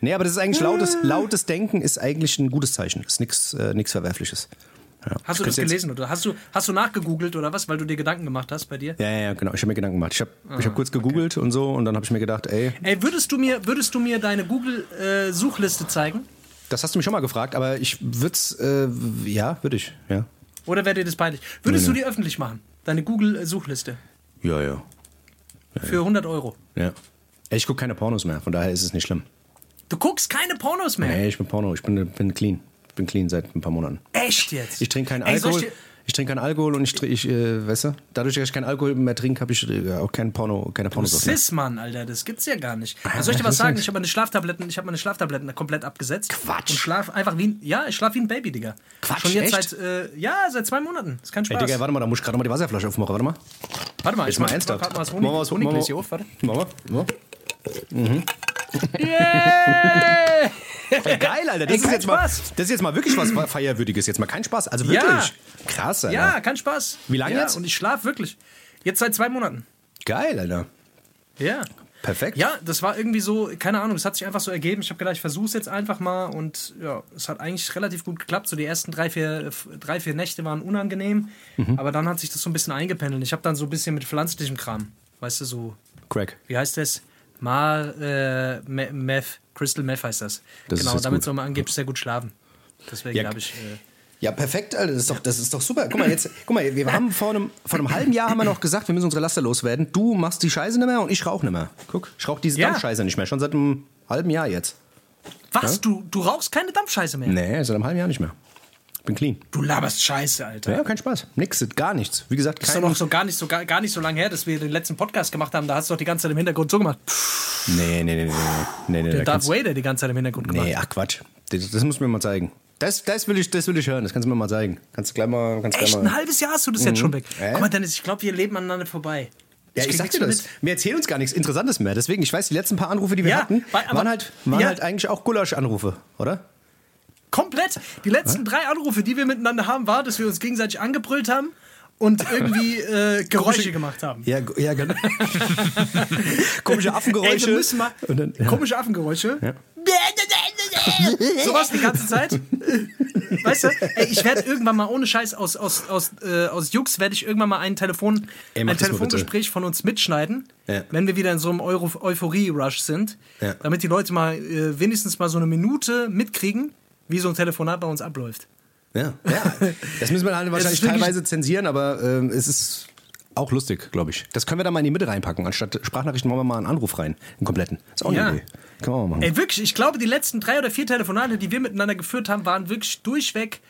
Nee, aber das ist eigentlich lautes, lautes Denken ist eigentlich ein gutes Zeichen. Das ist nichts äh, nix Verwerfliches. Ja. Hast du das gelesen oder hast du, hast du nachgegoogelt oder was, weil du dir Gedanken gemacht hast bei dir? Ja, ja, ja, genau. Ich habe mir Gedanken gemacht. Ich habe Ah, ich hab kurz gegoogelt und so und dann habe ich mir gedacht, ey, Ey, würdest du mir, würdest du mir deine Google-Suchliste zeigen? Das hast du mich schon mal gefragt, aber ich würde es, äh, ja, würde ich, ja. Oder wäre dir das peinlich? Würdest Nee, du die öffentlich machen? Deine Google-Suchliste? Ja, ja. Für 100 Euro. ja. Ey, Ich gucke keine Pornos mehr, von daher ist es nicht schlimm. Du guckst keine Pornos mehr. Nee, ich bin Porno, ich bin, bin clean. Ich bin clean seit ein paar Monaten. Echt jetzt? Ich trinke keinen Ey, Alkohol. dir- Ich trinke keinen Alkohol und ich, ich äh, weißt du, dadurch, dass ich keinen Alkohol mehr trinke, habe ich äh, auch kein Porno, keine Pornos mehr. Cis, Mann, Alter, das gibt's ja gar nicht. Also soll ich dir was sagen? Ich habe meine Schlaftabletten, ich habe meine Schlaftabletten komplett abgesetzt. Quatsch. Und schlaf einfach wie ein, ja, ich schlaf wie ein Baby, Digga. Quatsch, Schon jetzt echt? seit, äh, ja, seit zwei Monaten. ist kein Ey, Spaß. Digga, warte mal, da muss ich gerade mal die Wasserflasche aufmachen. Warte mal. Warte mal, ich Jetzt mal mach ernsthaft. grad mal wir Honig, Honig machen wir- lese ich auf, warte. Mama, Mama. Yeah! Geil, Alter. Das, Ey, ist jetzt mal, das ist jetzt mal wirklich was Feierwürdiges. Jetzt mal kein Spaß. Also wirklich. Ja. Krass, Alter. Ja, kein Spaß. Wie lange ja, jetzt? Und ich schlaf wirklich. Jetzt seit zwei Monaten. Geil, Alter. Ja. Perfekt. Ja, das war irgendwie so, keine Ahnung, es hat sich einfach so ergeben. Ich habe gedacht, ich versuche es jetzt einfach mal und ja, es hat eigentlich relativ gut geklappt. So die ersten drei, vier, drei, vier Nächte waren unangenehm, Mhm. aber dann hat sich das so ein bisschen eingependelt. Ich habe dann so ein bisschen mit pflanzlichem Kram, weißt du, so, Crack. wie heißt das? Mar, äh, Me- Meth, Crystal Meth heißt das. Das genau, damit gut. soll man angeblich sehr gut schlafen. Deswegen Ja, habe ich. Äh, Ja, perfekt, Alter. Das ist doch, das ist doch super. Guck mal, jetzt, guck mal, wir haben vor einem, vor einem halben Jahr haben wir noch gesagt, wir müssen unsere Laster loswerden. Du machst die Scheiße nicht mehr und ich rauche nicht mehr. Guck, ich rauche diese Ja. Dampfscheiße nicht mehr. Schon seit einem halben Jahr jetzt. was? Du, du rauchst keine Dampfscheiße mehr? Nee, seit einem halben Jahr nicht mehr. Bin clean. Du laberst Scheiße, Alter. Ja, kein Spaß. Nix, gar nichts. Wie gesagt, Das ist kein, doch noch so gar nicht so, gar, gar nicht so lange her, dass wir den letzten Podcast gemacht haben. Da hast du doch die ganze Zeit im Hintergrund so gemacht. Nee, nee, nee, nee, nee, nee, nee, Der da Darth kannst- Vader die ganze Zeit im Hintergrund gemacht. Nee, ach Quatsch. Das, das musst du mir mal zeigen. Das, das, will ich, das will ich hören, das kannst du mir mal zeigen. Kannst du gleich mal. Kannst Echt gleich ein mal. halbes Jahr hast du das jetzt schon weg. Äh? Guck mal, Dennis, ich glaube, wir leben aneinander vorbei. Ja, ich krieg sag dir das. mit. Wir erzählen uns gar nichts Interessantes mehr. Deswegen, ich weiß, die letzten paar Anrufe, die wir Ja, hatten, waren, halt, waren ja. halt eigentlich auch Gulasch-Anrufe, oder? Komplett. Die letzten drei Anrufe, die wir miteinander haben, war, dass wir uns gegenseitig angebrüllt haben und irgendwie äh, *laughs* Geräusche gemacht haben. Ja, ja genau. *laughs* Komische Affengeräusche. Ey, wir müssen mal dann, ja. komische Affengeräusche. *laughs* Sowas die ganze Zeit. Weißt du, ey, ich werde irgendwann mal ohne Scheiß aus, aus, aus, äh, aus Jux werde ich irgendwann mal ein Telefon, Ey, ein. Telefongespräch von uns mitschneiden, Ja. wenn wir wieder in so einem Euphorie-Rush sind, Ja. damit die Leute mal äh, wenigstens mal so eine Minute mitkriegen, wie so ein Telefonat bei uns abläuft. Ja, *laughs* ja. Das müssen wir dann wahrscheinlich teilweise zensieren, aber ähm, es ist auch lustig, glaube ich. Das können wir dann mal in die Mitte reinpacken. Anstatt Sprachnachrichten machen wir mal einen Anruf rein. Einen kompletten. Ist auch eine Ja. Idee. Können wir mal machen. Ey, wirklich, ich glaube, die letzten drei oder vier Telefonate, die wir miteinander geführt haben, waren wirklich durchweg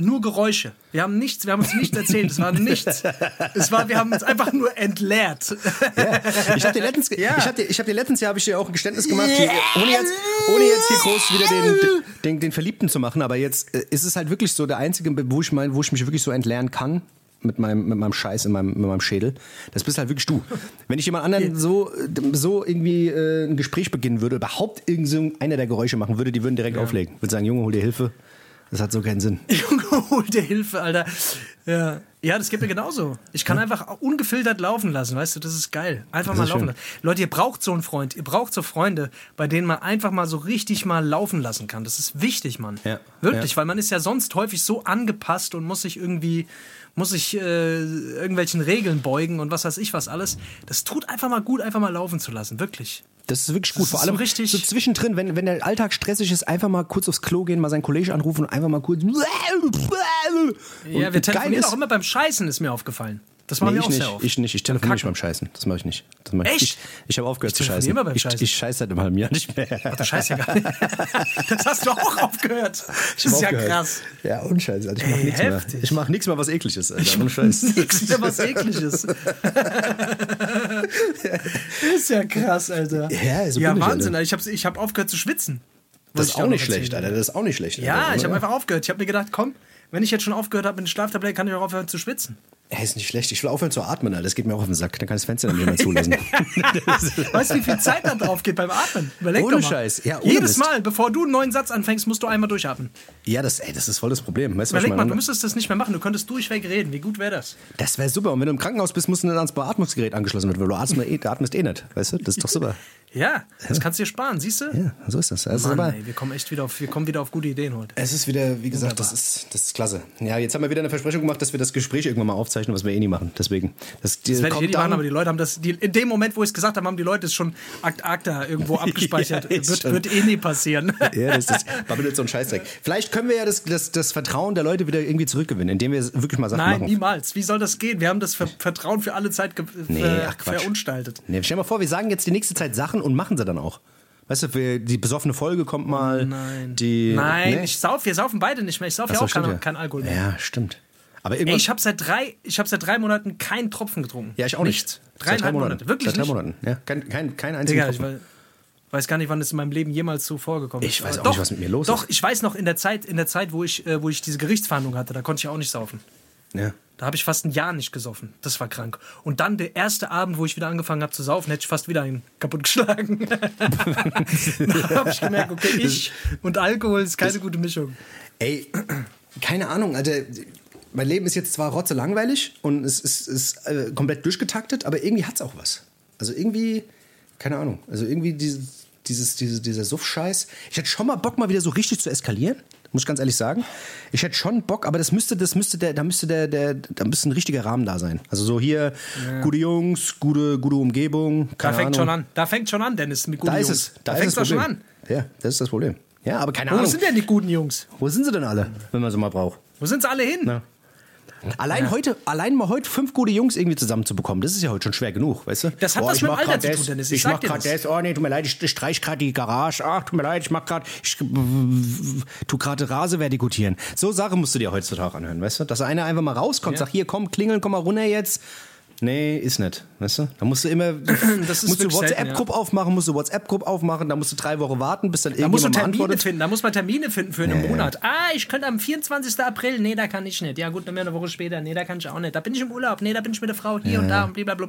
nur Geräusche. Wir haben nichts, wir haben uns nichts erzählt, es war nichts. Es war, wir haben uns einfach nur entleert. Ich habe dir letztens, Ja. ich hab dir, ich hab dir letztens Jahr habe ich dir auch ein Geständnis gemacht, hier, ohne jetzt, ohne jetzt hier groß wieder den, den, den Verliebten zu machen, aber jetzt äh, ist es halt wirklich so der einzige, wo ich mein, wo ich mich wirklich so entlernen kann. Mit meinem, mit meinem Scheiß in meinem, mit meinem Schädel. Das bist halt wirklich du. Wenn ich jemand anderen so, äh, so irgendwie äh, ein Gespräch beginnen würde, überhaupt irgend so einer der Geräusche machen würde, die würden direkt auflegen. Würde sagen, Junge, hol dir Hilfe. Das hat so keinen Sinn. *laughs* Junge, hol dir Hilfe, Alter. Ja. ja, das geht mir genauso. Ich kann einfach ungefiltert laufen lassen, weißt du, das ist geil. Einfach Das mal laufen schön. lassen. Leute, ihr braucht so einen Freund, ihr braucht so Freunde, bei denen man einfach mal so richtig mal laufen lassen kann. Das ist wichtig, Mann. Ja. Wirklich, Ja. weil man ist ja sonst häufig so angepasst und muss sich irgendwie, muss sich äh, irgendwelchen Regeln beugen und was weiß ich was alles. Das tut einfach mal gut, einfach mal laufen zu lassen, wirklich. Das ist wirklich gut. ist Vor so allem richtig- so zwischendrin, wenn, wenn der Alltag stressig ist, einfach mal kurz aufs Klo gehen, mal seinen Kollegen anrufen und einfach mal kurz. Ja, wir telefonieren auch immer beim Scheißen, ist mir aufgefallen. Das machen Nee, wir ich auch nicht. sehr oft. Ich nicht. Ich telefoniere nicht beim Scheißen. Das mache ich nicht. Das mach ich. Echt? Ich, ich habe aufgehört Ich zu scheißen. immer beim ich, Scheißen. ich scheiße seit einem halben Jahr nicht mehr. Ach, du Scheiß ja gar nicht. *laughs* Das hast du auch aufgehört. Das ist ja Aufgehört. krass. Ja, und Scheiße. Also ich mache nichts mehr. Ich mache nichts mehr, was eklig ist. Alter. Ohne Scheiß. Nichts mehr was ekliges. ist *laughs* *laughs* ja krass, Alter. Ja, so ja ich, Wahnsinn. Alter. Ich habe ich hab aufgehört zu schwitzen. Das ist ich auch nicht schlecht. Alter. Das ist auch nicht schlecht. Ja, Alter. ich habe einfach aufgehört. Ich habe mir gedacht, komm, wenn ich jetzt schon aufgehört habe mit den Schlaftabletten, kann ich auch aufhören zu schwitzen. Ey, ist nicht schlecht. Ich will aufhören zu atmen, Alter. Das geht mir auch auf den Sack. Dann kann das Fenster nicht mehr zulassen. *laughs* Weißt du, wie viel Zeit da drauf geht beim Atmen? Überleg Ohne. Scheiß. Ja, ohne Jedes Mist. Mal, bevor du einen neuen Satz anfängst, musst du einmal durchatmen. ja, das, ey, das ist voll das Problem. Weißt Überleg mal, du müsstest das nicht mehr machen. Du könntest durchweg reden. Wie gut wäre das? Das wäre super. Und wenn du im Krankenhaus bist, musst du dann ans Beatmungsgerät angeschlossen werden, weil du atmest eh, du atmest eh nicht. Weißt du? Das ist doch super. *laughs* Ja, das kannst du dir sparen, siehst du? Ja, so ist das. Also Mann, ey, wir kommen echt wieder auf, wir kommen wieder auf gute Ideen heute. es ist wieder, wie gesagt, das ist, das ist klasse. Ja, jetzt haben wir wieder eine Versprechung gemacht, dass wir das Gespräch irgendwann mal aufzeichnen, was wir eh nie machen. Deswegen. Das, Das werde ich eh nicht machen, aber die Leute haben das, die, in dem Moment, wo ich es gesagt habe, haben die Leute es schon Akt Akta irgendwo *laughs* abgespeichert. Ja, wird, wird eh nie passieren. *laughs* Ja, das ist babbelt so ein Scheißdreck. Vielleicht können wir ja das, das, das Vertrauen der Leute wieder irgendwie zurückgewinnen, indem wir wirklich mal Sachen Nein, machen. niemals. Wie soll das gehen? Wir haben das Ver Vertrauen für alle Zeit Nee, ach verunstaltet. Nee, stell dir mal vor, wir sagen jetzt die nächste Zeit Sachen und machen sie dann auch. Weißt du, die besoffene Folge kommt mal. Nein. Die, Nein, Nee? ich sauf, wir saufen beide nicht mehr. Ich sauf ja auch kein, stimmt ja. kein Alkohol mehr. Ja, stimmt. Aber Ey, ich habe seit drei, ich habe seit drei Monaten keinen Tropfen getrunken. ja, ich auch Nichts. nicht. Seit Dreieinhalb drei Monate. Wirklich Seit drei nicht? Monaten. Ja, kein, kein, kein einziger Tropfen. weiß, weiß gar nicht, wann es in meinem Leben jemals so vorgekommen ist. Ich weiß auch doch, nicht, was mit mir los Doch, ist. ich weiß noch in der Zeit, in der Zeit, wo ich, äh, wo ich diese Gerichtsverhandlung hatte, da konnte ich auch nicht saufen. Ja. Da habe ich fast ein Jahr nicht gesoffen. Das war krank. Und dann der erste Abend, wo ich wieder angefangen habe zu saufen, hätte ich fast wieder einen kaputt geschlagen. *laughs* da habe ich gemerkt, okay, ich und Alkohol ist keine gute Mischung. Ey, keine Ahnung, Alter. Mein Leben ist jetzt zwar rotze langweilig und es ist, ist äh, komplett durchgetaktet, aber irgendwie hat es auch was. Also irgendwie, keine Ahnung, also irgendwie dieses, dieses, diese, dieser Suff-Scheiß. Ich hätte schon mal Bock, mal wieder so richtig zu eskalieren. Muss ich ganz ehrlich sagen. Ich hätte schon Bock, aber das müsste, das müsste der, da müsste der, der, da müsste ein richtiger Rahmen da sein. Also so hier, gute Jungs, gute, gute Umgebung. Da fängt Ahnung. schon an. Da fängt schon an, Dennis, mit guten Da ist Jungs. es. Da, fängt ist es schon an. Ja, das ist das Problem. Ja, aber keine Wo Ahnung. sind denn die guten Jungs? Wo sind sie denn alle, wenn man sie mal braucht? Wo sind sie alle hin? Na. Allein heute, allein mal heute fünf gute Jungs irgendwie zusammenzubekommen, das ist ja heute schon schwer genug, weißt du? Das hat oh, was ich mit dem Alter grad zu tun, Dennis, ich Ich mach gerade das. das, oh nee, tut mir leid, ich, ich streich gerade die Garage, ach, tut mir leid, ich mach gerade, ich tu gerade Rase vertikutieren. So Sachen musst du dir heutzutage anhören, weißt du? Dass einer einfach mal rauskommt, Ja. sagt, hier, komm, klingeln, komm mal runter jetzt. Nee, ist nicht, weißt du? Da musst du immer, *clears throat* Das ist musst du WhatsApp-Gruppe aufmachen, musst du WhatsApp-Gruppe aufmachen, da musst du drei Wochen warten, bis dann Da musst du irgendjemand mal Termine antwortet. finden, da muss man Termine finden für einen Monat. Ah, ich könnte am 24. April, nee, da kann ich nicht. Ja gut, dann eine Woche später, nee, da kann ich auch nicht. Da bin ich im Urlaub, nee, da bin ich mit der Frau hier und da und blablabla.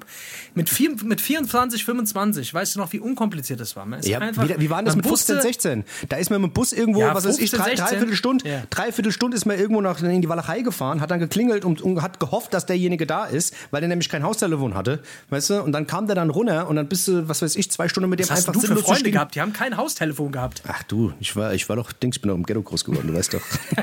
Mit, vier, mit 24, 25, weißt du noch, wie unkompliziert das war? Ja, einfach- wie, wie war denn das mit 15, wusste- 16? Da ist man mit dem Bus irgendwo, Ja, was weiß ich, 15, drei, 16. dreiviertel Stunde, Ja. dreiviertel Stunde ist man irgendwo nach in die Walachei gefahren, hat dann geklingelt und, und hat gehofft, dass derjenige da ist, weil er nämlich kein Haustelefon hatte, weißt du? Und dann kam der dann runter und dann bist du, was weiß ich, zwei Stunden mit dem Was hast einfach du für Freunde gehabt? Die haben kein Haustelefon gehabt. Ach du, ich war, ich war doch, Dings, ich bin doch im Ghetto groß geworden, du weißt doch. *laughs*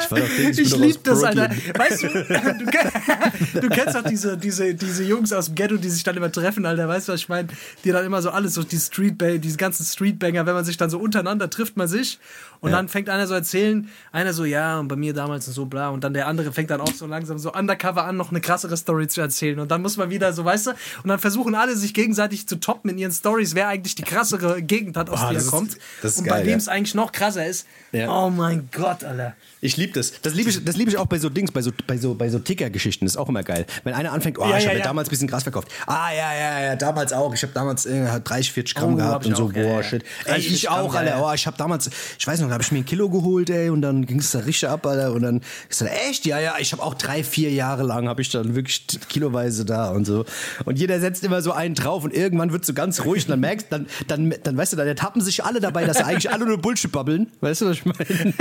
ich war doch Dings, Ich aus liebe das. Alter. Weißt du, du, du kennst doch diese, diese, diese Jungs aus dem Ghetto, die sich dann immer treffen, Alter. Weißt du, was ich meine? Die dann immer so alles, so die Streetbanger, diese ganzen Streetbanger, wenn man sich dann so untereinander trifft, man sich. Und Ja. dann fängt einer so erzählen, einer so, ja, und bei mir damals und so, bla. Und dann der andere fängt dann auch so langsam so undercover an, noch eine krassere Story zu erzählen. Und dann muss man wieder so, weißt du, und dann versuchen alle sich gegenseitig zu toppen in ihren Stories, wer eigentlich die krassere Gegend hat, aus der er kommt. ist und geil, bei wem ja. es eigentlich noch krasser ist. Ja. Oh mein Gott, Alter. Ich liebe das. Das liebe ich, das lieb ich auch bei so Dings, bei so, bei so, bei so Ticker-Geschichten. Das ist auch immer geil. Wenn einer anfängt, oh, Ja, ich ja, habe ja. damals ein bisschen Gras verkauft. Ah, ja, ja, ja, damals auch. Ich habe damals äh, 30, 40 Gramm Oh, gehabt und so, auch, ja, boah, ja. shit. 30, Ey, ich Gramm, auch, ja, Alter. ja. Oh, ich habe damals, ich weiß noch, da habe ich mir ein Kilo geholt, ey, und dann ging es da richtig ab, Alter. Und dann ist dann, echt? Ja, ja, ich habe auch drei, vier Jahre lang habe ich dann wirklich kiloweise da und so. Und jeder setzt immer so einen drauf und irgendwann wird so ganz ruhig und dann merkst, dann, dann, dann weißt du, dann tappen sich alle dabei, dass sie eigentlich alle nur Bullshit babbeln. Weißt du, was ich meine? *laughs*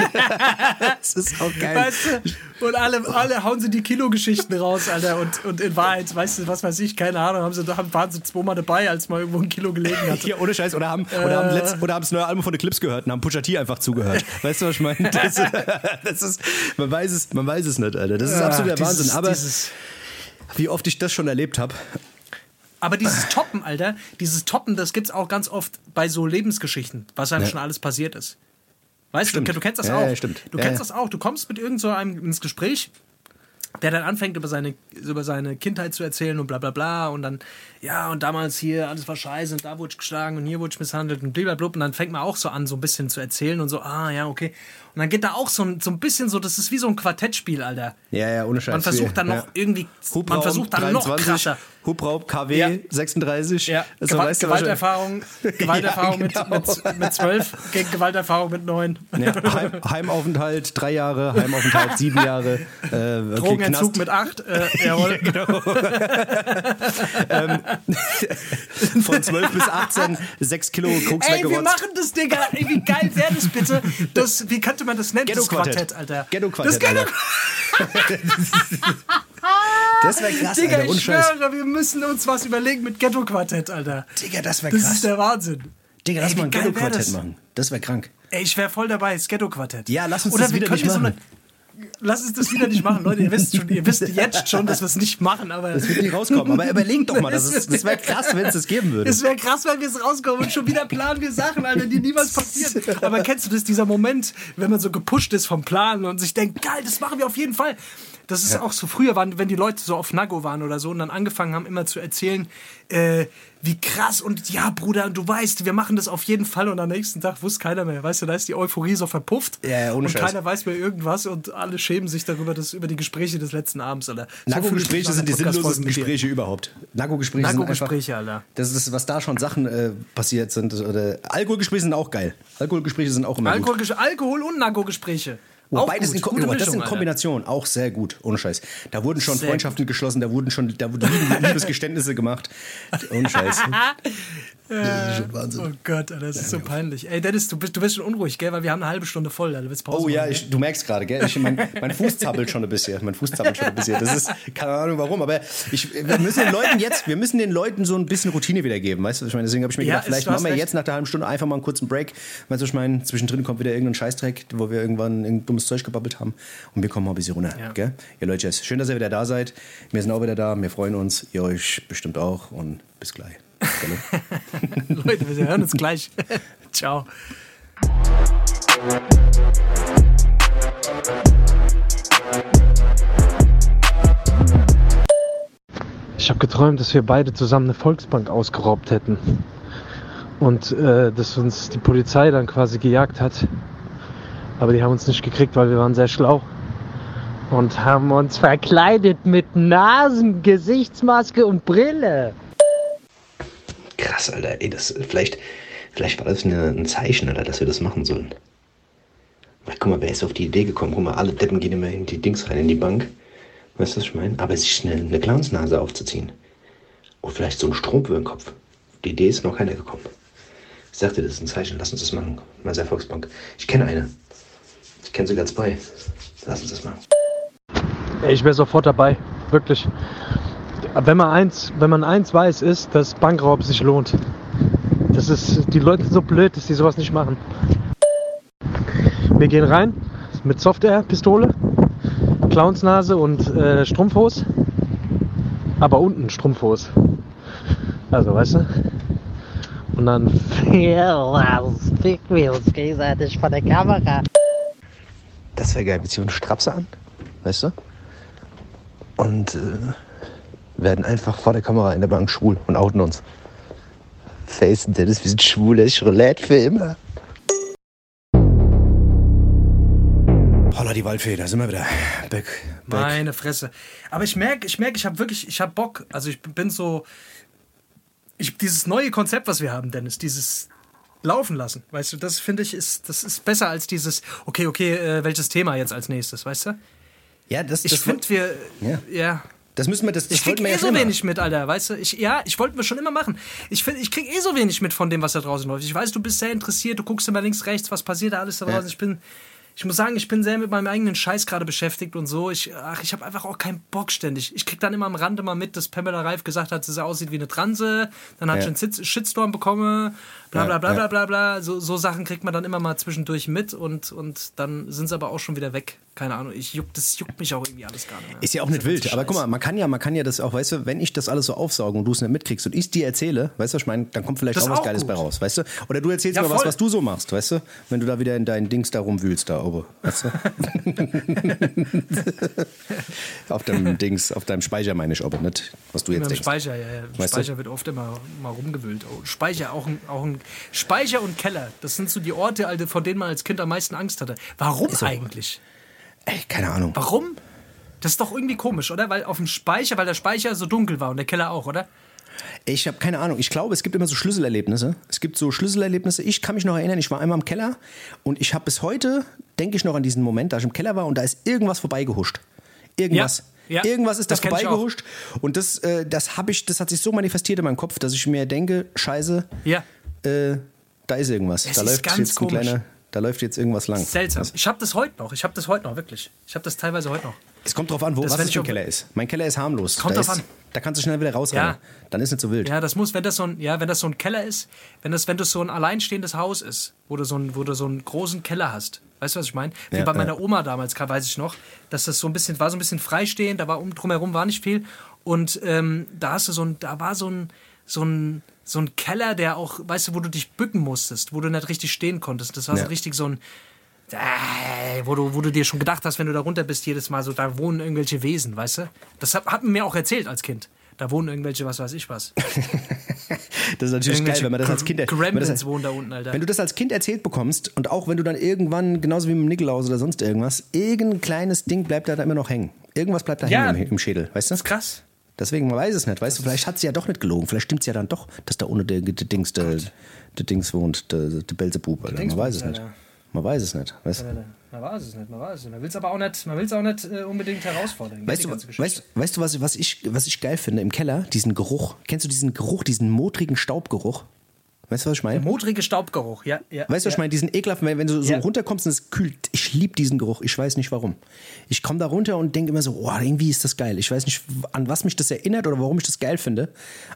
das ist auch geil. Weißt du? Und alle, alle hauen sie die Kilo-Geschichten raus, Alter. Und, und in Wahrheit, weißt du, was weiß ich, keine Ahnung, haben sie, haben, waren sie zweimal dabei, als mal irgendwo ein Kilo gelegen hatte. *laughs* Hier, ohne Scheiß. Oder haben, oder haben, letzt, oder haben das neue Album von The Clips gehört und haben Pusha T einfach zugehört. *laughs* Weißt du, was ich meine? Das, *laughs* das ist, man weiß es, man weiß es nicht, Alter. Das ist Ja, absoluter dieses- Wahnsinn. Aber dieses- wie oft ich das schon erlebt habe. Aber dieses Toppen, Alter, dieses Toppen, das gibt's auch ganz oft bei so Lebensgeschichten, was einem Ja. schon alles passiert ist. Weißt Stimmt. du, du kennst das Ja, auch. ja, stimmt. Du kennst das auch. Du kommst mit irgend so einem ins Gespräch, der dann anfängt, über seine, über seine Kindheit zu erzählen und bla bla bla. Und dann, ja, und damals hier, alles war scheiße und da wurde ich geschlagen und hier wurde ich misshandelt und blablabla. Und dann fängt man auch so an, so ein bisschen zu erzählen und so, ah, ja, okay. Und dann geht da auch so ein, so ein bisschen so, das ist wie so ein Quartettspiel, Alter. Ja, ja, ohne Scheiß. Man versucht dann noch Ja. irgendwie, man Hubraum versucht dann noch 23, krasser. Hubraum KW Ja. 36. Ja, Also, Gewalt, weißt du, Gewalterfahrung, *laughs* Gewalterfahrung Ja, mit, genau. mit, mit 12 gegen Gewalterfahrung mit 9. Ja, Heim, Heimaufenthalt drei Jahre, Heimaufenthalt sieben *laughs* Jahre. Äh, okay, Drogenentzug Knast. mit 8. Äh, jawohl. *laughs* Von 12 bis 18, 6 Kilo Koks Ey, wir machen das, Digga. Ey, wie geil wäre das bitte? Das, wie könnte man das nennen? Das Ghetto-Quartett. Quartett, Alter. Ghetto-Quartett, *laughs* Das Ghetto. Das wäre krass, Digga, Alter. ich schwöre, wir müssen uns was überlegen mit Ghetto-Quartett, Alter. Digga, das wäre Das krass. ist der Wahnsinn. Digga, lass Ey, mal ein geil wär Ghetto-Quartett das? machen. Das wäre krank. Ey, ich wäre voll dabei, das Ghetto-Quartett. Ja, lass uns Oder das wieder nicht so machen. Lass uns das wieder nicht machen, Leute. Ihr wisst schon, ihr wisst jetzt schon, dass wir es nicht machen, aber. Das wird nie rauskommen. Aber überleg doch mal, das, ist- das wäre krass, wenn es das geben würde. Es wäre krass, wenn wir es rauskommen und schon wieder planen wir Sachen, Alter, die niemals passieren. Aber kennst du das, dieser Moment, wenn man so gepusht ist vom Plan und sich denkt, geil, das machen wir auf jeden Fall. Das ist auch so früher waren, wenn die Leute so auf Nago waren oder so und dann angefangen haben immer zu erzählen, äh, wie krass und ja, Bruder, du weißt, wir machen das auf jeden Fall und am nächsten Tag wusste keiner mehr. Weißt du, da ist die Euphorie so verpufft Ja, ja, ohne und Scheiß. keiner weiß mehr irgendwas und alle schämen sich darüber, dass über die Gespräche des letzten Abends, Alter. Nach sind die sinnlosesten. Gespräche überhaupt. Nago-Gespräche sind einfach... Nago-Gespräche, Alter. Das ist, was da schon Sachen äh, passiert sind. Oder Alkoholgespräche sind auch geil. Alkoholgespräche sind auch immer gut. Alkohol, Alkohol und Nago-Gespräche. Oh, Auch beides gut. in, oh, das Mischung, in Alter. Kombination auch sehr gut, ohne Scheiß. Da wurden schon Sehr Freundschaften geschlossen, da wurden schon da wurden Lieb- Liebesgeständnisse gemacht. Ohne Scheiß. *laughs* Das ist schon Wahnsinn. Oh Gott, Alter, das ist so peinlich. Ey, Dennis, du bist, du bist schon unruhig, gell? Weil wir haben eine halbe Stunde voll. Alter. Du willst Pause Oh ja, machen, ich, du merkst gerade, gell? Ich, mein, mein Fuß zappelt schon ein bisschen. Mein Fuß zappelt schon ein bisschen. Das ist keine Ahnung warum, aber ich, wir müssen den Leuten jetzt, wir müssen den Leuten so ein bisschen Routine wiedergeben, weißt du? Ich meine, deswegen habe ich mir Ja, gedacht, vielleicht machen wir recht. jetzt nach der halben Stunde einfach mal einen kurzen Break. Weißt du, ich meine, zwischendrin kommt wieder irgendein Scheißdreck, wo wir irgendwann irgendein dummes Zeug gebabbelt haben und wir kommen mal ein bisschen runter, Ja. gell? Ihr Leute, schön, dass ihr wieder da seid. Wir sind auch wieder da, wir freuen uns, ihr euch bestimmt auch und bis gleich. *laughs* Leute, wir hören uns gleich. *laughs* Ciao. Ich habe geträumt, dass wir beide zusammen eine Volksbank ausgeraubt hätten. Und äh, dass uns die Polizei dann quasi gejagt hat. Aber die haben uns nicht gekriegt, weil wir waren sehr schlau. Und haben uns verkleidet mit Nasen, Gesichtsmaske und Brille. Krass, Alter. Ey, das, vielleicht, vielleicht war das ein Zeichen, Alter, dass wir das machen sollen. Weil, guck mal, wer ist auf die Idee gekommen? Guck mal, alle Deppen gehen immer in die Dings rein, in die Bank. Weißt du, was ich meine? Aber sich eine, eine Clownsnase aufzuziehen. Und vielleicht so ein Strom über den Kopf. Die Idee ist noch keiner gekommen. Ich sagte, das ist ein Zeichen. Lass uns das machen. Sehr Volksbank. Ich kenne eine. Ich kenne sogar zwei. Lass uns das machen. Ich wäre sofort dabei. Wirklich. Wenn man eins, wenn man eins weiß, ist, dass Bankraub sich lohnt. Das ist die Leute so blöd, dass die sowas nicht machen. Wir gehen rein mit Software-Pistole, Clownsnase und äh, Strumpfhose. Aber unten Strumpfhose. Also, weißt du? Und dann gegenseitig von der Kamera. Das wäre geil. Wir ziehen Strapse an, weißt du? Und äh, werden einfach vor der Kamera in der Bank schwul und outen uns. Face Dennis, wir sind schwule Roulette für immer. Holla die Waldfee, da sind wir wieder. Back, back. Meine Fresse. Aber ich merke, ich merke, ich habe wirklich, ich habe Bock. Also ich bin so, ich, dieses neue Konzept, was wir haben, Dennis, dieses laufen lassen, weißt du, das finde ich ist, das ist besser als dieses, okay, okay, äh, welches Thema jetzt als nächstes, weißt du? Ja, das, Ich das, finde wir, Ja. ja. Das müssen wir, das, das Ich krieg eh ja so immer. wenig mit, Alter, weißt du? Ich, ja, ich wollte mir schon immer machen. Ich, find, ich krieg eh so wenig mit von dem, was da draußen läuft. Ich weiß, du bist sehr interessiert, du guckst immer links, rechts, was passiert da alles da draußen. Ich bin, ich muss sagen, ich bin sehr mit meinem eigenen Scheiß gerade beschäftigt und so. Ich, ach, ich habe einfach auch keinen Bock ständig. Ich krieg dann immer am Rande mal mit, dass Pamela Reif gesagt hat, dass sie aussieht wie eine Transe. Dann hat Ja. ich einen Shit- Shitstorm bekommen. Bla bla bla bla bla bla. So, so Sachen kriegt man dann immer mal zwischendurch mit und, und dann sind sie aber auch schon wieder weg. Keine Ahnung. Ich juckt, das juckt mich auch irgendwie alles gar nicht mehr. Ist ja auch nicht wild, aber guck mal, man kann ja, man kann ja das auch, weißt du, wenn ich das alles so aufsauge und du es nicht mitkriegst und ich dir erzähle, weißt du, was ich meine, dann kommt vielleicht Das auch was auch Geiles gut. bei raus, weißt du? Oder du erzählst Ja, mir was, voll. was du so machst, weißt du? Wenn du da wieder in deinen Dings da rumwühlst, da oben, weißt du? *laughs* auf deinem Dings, auf deinem Speicher meine ich, aber nicht, was du jetzt denkst. Speicher, ja, ja. Speicher wird oft immer mal rumgewühlt. Oh, Speicher, auch ein, auch ein Speicher und Keller. Das sind so die Orte, Alter, vor denen man als Kind am meisten Angst hatte. Warum eigentlich? Ey, keine Ahnung. Warum? Das ist doch irgendwie komisch, oder? Weil auf dem Speicher, weil der Speicher so dunkel war und der Keller auch, oder? Ich habe keine Ahnung. Ich glaube, es gibt immer so Schlüsselerlebnisse. Es gibt so Schlüsselerlebnisse. Ich kann mich noch erinnern, ich war einmal im Keller und ich habe bis heute, denke ich noch an diesen Moment, da ich im Keller war und da ist irgendwas vorbeigehuscht. Irgendwas. Ja, ja. Irgendwas ist da vorbeigehuscht. Und das, äh, das ich, das hat sich so manifestiert in meinem Kopf, dass ich mir denke, scheiße, Ja. Äh, da ist irgendwas. Es da ist läuft jetzt ein komisch. kleiner, da läuft jetzt irgendwas lang. Seltsam. Ich habe das heute noch. Ich habe das heute noch, wirklich. Ich habe das teilweise heute noch. Es kommt drauf an, wo Das, was es für ein Keller ist. Mein Keller ist harmlos. Kommt da drauf ist, an. Da kannst du schnell wieder rausrennen. Ja. Dann ist nicht so wild. Ja, das muss, wenn das so ein, ja, wenn das so ein Keller ist, wenn das, wenn das so ein alleinstehendes Haus ist, wo du so, ein, wo du so einen großen Keller hast. Weißt du, was ich meine? Wie Ja, bei ja. meiner Oma damals, weiß ich noch, dass das so ein bisschen, war so ein bisschen freistehend, da war um drumherum war nicht viel. Und ähm, da hast du so ein, da war so ein, so ein, so ein Keller, der auch, weißt du, wo du dich bücken musstest, wo du nicht richtig stehen konntest. Das war Ja. so richtig so ein, Äh, wo, du, wo du dir schon gedacht hast, wenn du da runter bist, jedes Mal so, da wohnen irgendwelche Wesen, weißt du? Das hat, hat man mir auch erzählt als Kind. Da wohnen irgendwelche, was weiß ich was. *laughs* Das ist natürlich geil, wenn man das als Kind das, wohnen da unten, Alter. Wenn du das als Kind erzählt bekommst und auch wenn du dann irgendwann, genauso wie mit dem Nikolaus oder sonst irgendwas, irgendein kleines Ding bleibt da immer noch hängen. Irgendwas bleibt da Ja. hängen im, im Schädel, weißt du? das ist krass. Deswegen, man weiß es nicht, weißt du, vielleicht hat sie ja doch nicht gelogen, vielleicht stimmt es ja dann doch, dass da ohne der, der Dings, der, der Dings wohnt, der, der Belzebub, Alter. Man weiß es nicht. Man weiß es nicht, weißt? Man weiß es nicht, man weiß es nicht. Man will es aber auch nicht, man will's auch nicht äh, unbedingt herausfordern. Weißt du, weißt, weißt du was, was, ich, was ich geil finde im Keller? Diesen Geruch. Kennst du diesen Geruch, diesen modrigen Staubgeruch? Weißt du, was ich meine? Modrige Staubgeruch, ja. ja Weißt du, was ich ja. meine? Diesen ekelhaften, wenn, wenn du so Ja. runterkommst und es kühlt. Ich liebe diesen Geruch. Ich weiß nicht warum. Ich komme da runter und denke immer so, oh, irgendwie ist das geil. Ich weiß nicht, an was mich das erinnert oder warum ich das geil finde.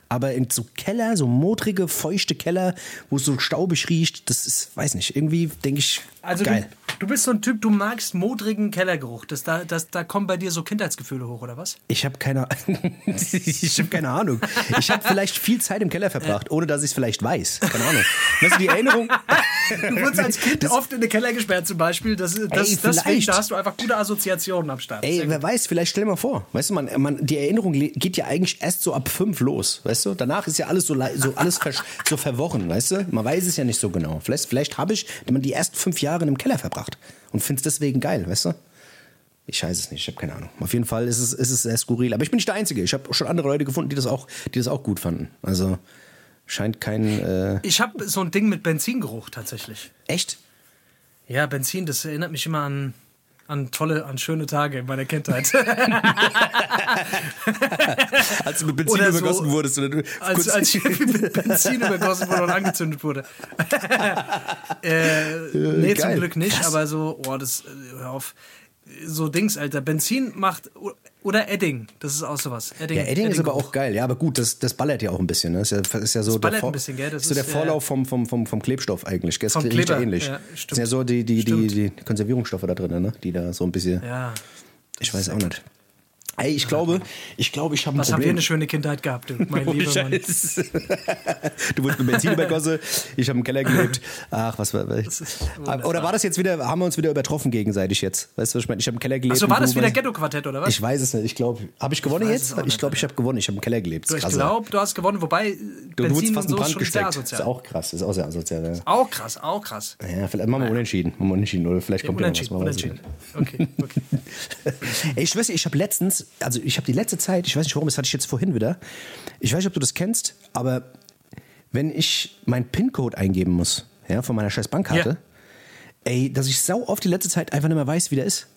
Aber in so Keller, so modrige, feuchte Keller, wo es so staubig riecht, das ist, weiß nicht, irgendwie denke ich, Also geil. du, du bist so ein Typ, du magst modrigen Kellergeruch. Das, da, das, da kommen bei dir so Kindheitsgefühle hoch, oder was? Ich habe keine, *laughs* ich habe keine Ahnung. Ich habe vielleicht viel Zeit im Keller verbracht, ohne dass ich es vielleicht weiß. Keine Ahnung. Weißt du, die Erinnerung. *laughs* Du wurdest als Kind oft in den Keller gesperrt zum Beispiel. Das, das, Ey, deswegen, vielleicht. da hast du einfach gute Assoziationen am Start. Ey, wer weiß, vielleicht stell dir mal vor. Weißt du, man, man, die Erinnerung geht ja eigentlich erst so ab fünf los. Weißt du, danach ist ja alles so, so alles versch- *laughs* so verworren. Weißt du, man weiß es ja nicht so genau. Vielleicht, vielleicht habe ich die ersten fünf Jahre in einem Keller verbracht und finde es deswegen geil. Weißt du? Ich weiß es nicht, ich habe keine Ahnung. Auf jeden Fall ist es, ist es sehr skurril. Aber ich bin nicht der Einzige. Ich habe schon andere Leute gefunden, die das auch, die das auch gut fanden. Also scheint kein. Äh, Ich habe so ein Ding mit Benzingeruch tatsächlich. echt? Ja, Benzin, das erinnert mich immer an, an tolle, an schöne Tage in meiner Kindheit. *laughs* Als du mit Benzin Oder so- übergossen wurdest. Oder du, als, als ich mit Benzin übergossen wurde und angezündet wurde. *laughs* äh, nee, zum geil. Glück nicht, Krass. aber so, oh, das, äh, hör auf. So Dings, Alter. Benzin macht, oder Edding, das ist auch sowas. Edding, Ja, Edding ist aber auch geil. Ja, aber gut, das, das ballert ja auch ein bisschen. Ne? Das ist ja, ist ja so Das ballert der, ein bisschen, gell? Das so der ist, Vorlauf vom, vom, vom, vom Klebstoff eigentlich. Gell? Das Vom Kleber, ähnlich. ja, das stimmt. sind ja so die, die, die, die Konservierungsstoffe da drin, ne? die da so ein bisschen. Ja. ich weiß auch nicht. Ey, ich glaube, ich glaube, ich habe ein Was habt ihr Problem. eine schöne Kindheit gehabt, du, mein *laughs* Ohne lieber Mann. Scheiß. du wurdest mit Benzin übergossen, ich habe im Keller gelebt. Ach, was war. ist wunderbar. Oder war das jetzt wieder, haben wir uns wieder übertroffen gegenseitig jetzt? Weißt du, was ich meine? Ich habe im Keller gelebt. Achso, war du das wieder Ghetto-Quartett, oder was? Ich weiß es nicht. Ich glaube, habe ich gewonnen es jetzt? Ich glaube, ich habe gewonnen. Ich habe im Keller gelebt. Das ist ich glaube, du hast gewonnen, wobei äh, Du, du Benzin fast so ist Brand gesteckt. asozial. Ist auch krass, ist auch sehr asozial. Ja, Auch krass, auch krass. ja vielleicht machen wir unentschieden. Machen wir unentschieden oder vielleicht kommt ja noch was. Unentschieden, man weiß es unentschieden. Okay, okay. *laughs* Ey, ich weiß nicht, ich habe letztens, also ich habe die letzte Zeit, ich weiß nicht warum, das hatte ich jetzt vorhin wieder. Ich weiß nicht, ob du das kennst, aber wenn ich meinen PIN-Code eingeben muss, ja, von meiner scheiß Bankkarte, Ja. ey, dass ich sau oft die letzte Zeit einfach nicht mehr weiß, wie der ist.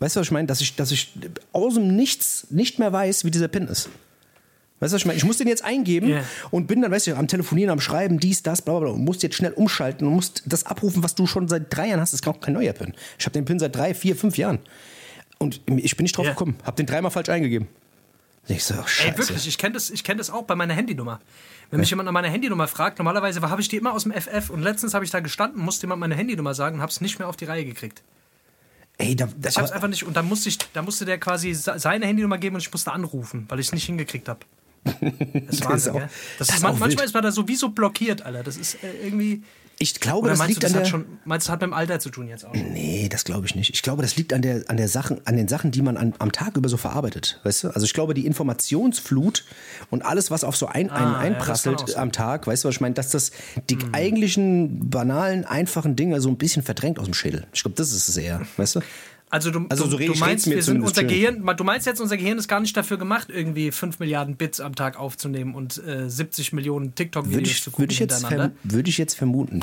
Weißt du, was ich meine? Dass ich, dass ich aus dem Nichts nicht mehr weiß, wie dieser PIN ist. Weißt du, was ich meine? Ich muss den jetzt eingeben Ja. und bin dann, weißt du, am Telefonieren, am Schreiben, dies, das, bla, bla, bla. Und musst jetzt schnell umschalten und musst das abrufen, was du schon seit drei Jahren hast. Das ist auch kein neuer PIN. Ich habe den PIN seit drei, vier, fünf Jahren. Und ich bin nicht drauf Ja. gekommen. Hab den dreimal falsch eingegeben. Ich so, oh, scheiße. Ey, wirklich, ich kenne das, ich kenn das auch bei meiner Handynummer. Wenn mich jemand nach meiner Handynummer fragt, normalerweise habe ich die immer aus dem FF und letztens habe ich da gestanden, musste jemand meine Handynummer sagen und habe es nicht mehr auf die Reihe gekriegt. Ey, da, Ich habe es einfach nicht und dann musste ich, da musste der quasi se- seine Handynummer geben und ich musste anrufen, weil ich es nicht hingekriegt habe. *laughs* Das ist Wahnsinn, auch- gell? Das das ist, ist man, auch manchmal ist man da sowieso blockiert, Alter. Das ist äh, irgendwie. Ich glaube, das liegt du, das an der... schon, meinst du, hat mit dem Alter zu tun jetzt auch? Nee, das glaube ich nicht. Ich glaube, das liegt an der, an der Sachen, an den Sachen, die man an, am Tag über so verarbeitet. Weißt du? Also ich glaube, die Informationsflut und alles, was auf so ein, einen Ah, ja, einprasselt sein. am Tag, weißt du, was ich meine, dass das die eigentlichen, banalen, einfachen Dinge so ein bisschen verdrängt aus dem Schädel. Ich glaube, das ist es eher, weißt du? Also du, Also du, so du ich- meinst, wir sind unser schön. Gehirn, du meinst jetzt, unser Gehirn ist gar nicht dafür gemacht, irgendwie 5 Milliarden Bits am Tag aufzunehmen und äh, 70 Millionen TikTok-Videos ich, zu gucken würde, ich jetzt hintereinander. würde ich jetzt vermuten.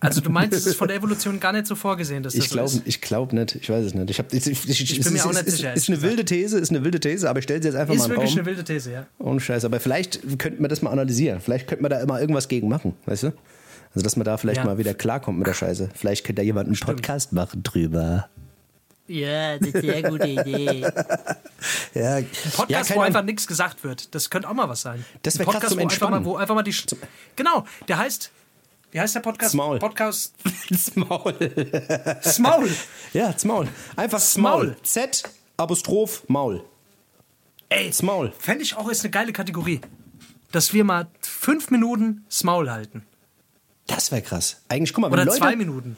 Also du meinst, es ist von der *laughs* Evolution gar nicht so vorgesehen, dass das Ich so glaube ist? ich glaub nicht. Ich weiß es nicht. Ich, hab, ich, ich, ich, bin es mir ist, auch nicht ist, sicher, Ist, ist eine wilde These, ist eine wilde These, aber ich stelle sie jetzt einfach Ist mal in den wirklich Raum. eine wilde These, ja. Ohne Scheiß. Aber vielleicht könnten wir das mal analysieren. Vielleicht könnte man da immer irgendwas gegen machen, weißt du? Also, dass man da vielleicht Ja. mal wieder klarkommt mit der Scheiße. Vielleicht könnte da jemand einen Podcast machen drüber. Ja, das ist eine sehr gute Idee. *laughs* Ja, Ein Podcast, ja, wo einfach nichts gesagt wird. Das könnte auch mal was sein. Das Ein wär krass Podcast, zum wo einfach, mal, wo einfach mal die. Sch- Genau, der heißt. Wie heißt der Podcast? Smaul. Podcast *laughs* Smaul. Smaul. *laughs* Ja, Smaul. Einfach Smaul. Smaul. Z, Apostroph, Maul. Ey, Smaul. Fände ich auch ist eine geile Kategorie. Dass wir mal fünf Minuten Smaul halten. Das wäre krass. Eigentlich, guck mal, wenn Oder Leute, zwei Minuten.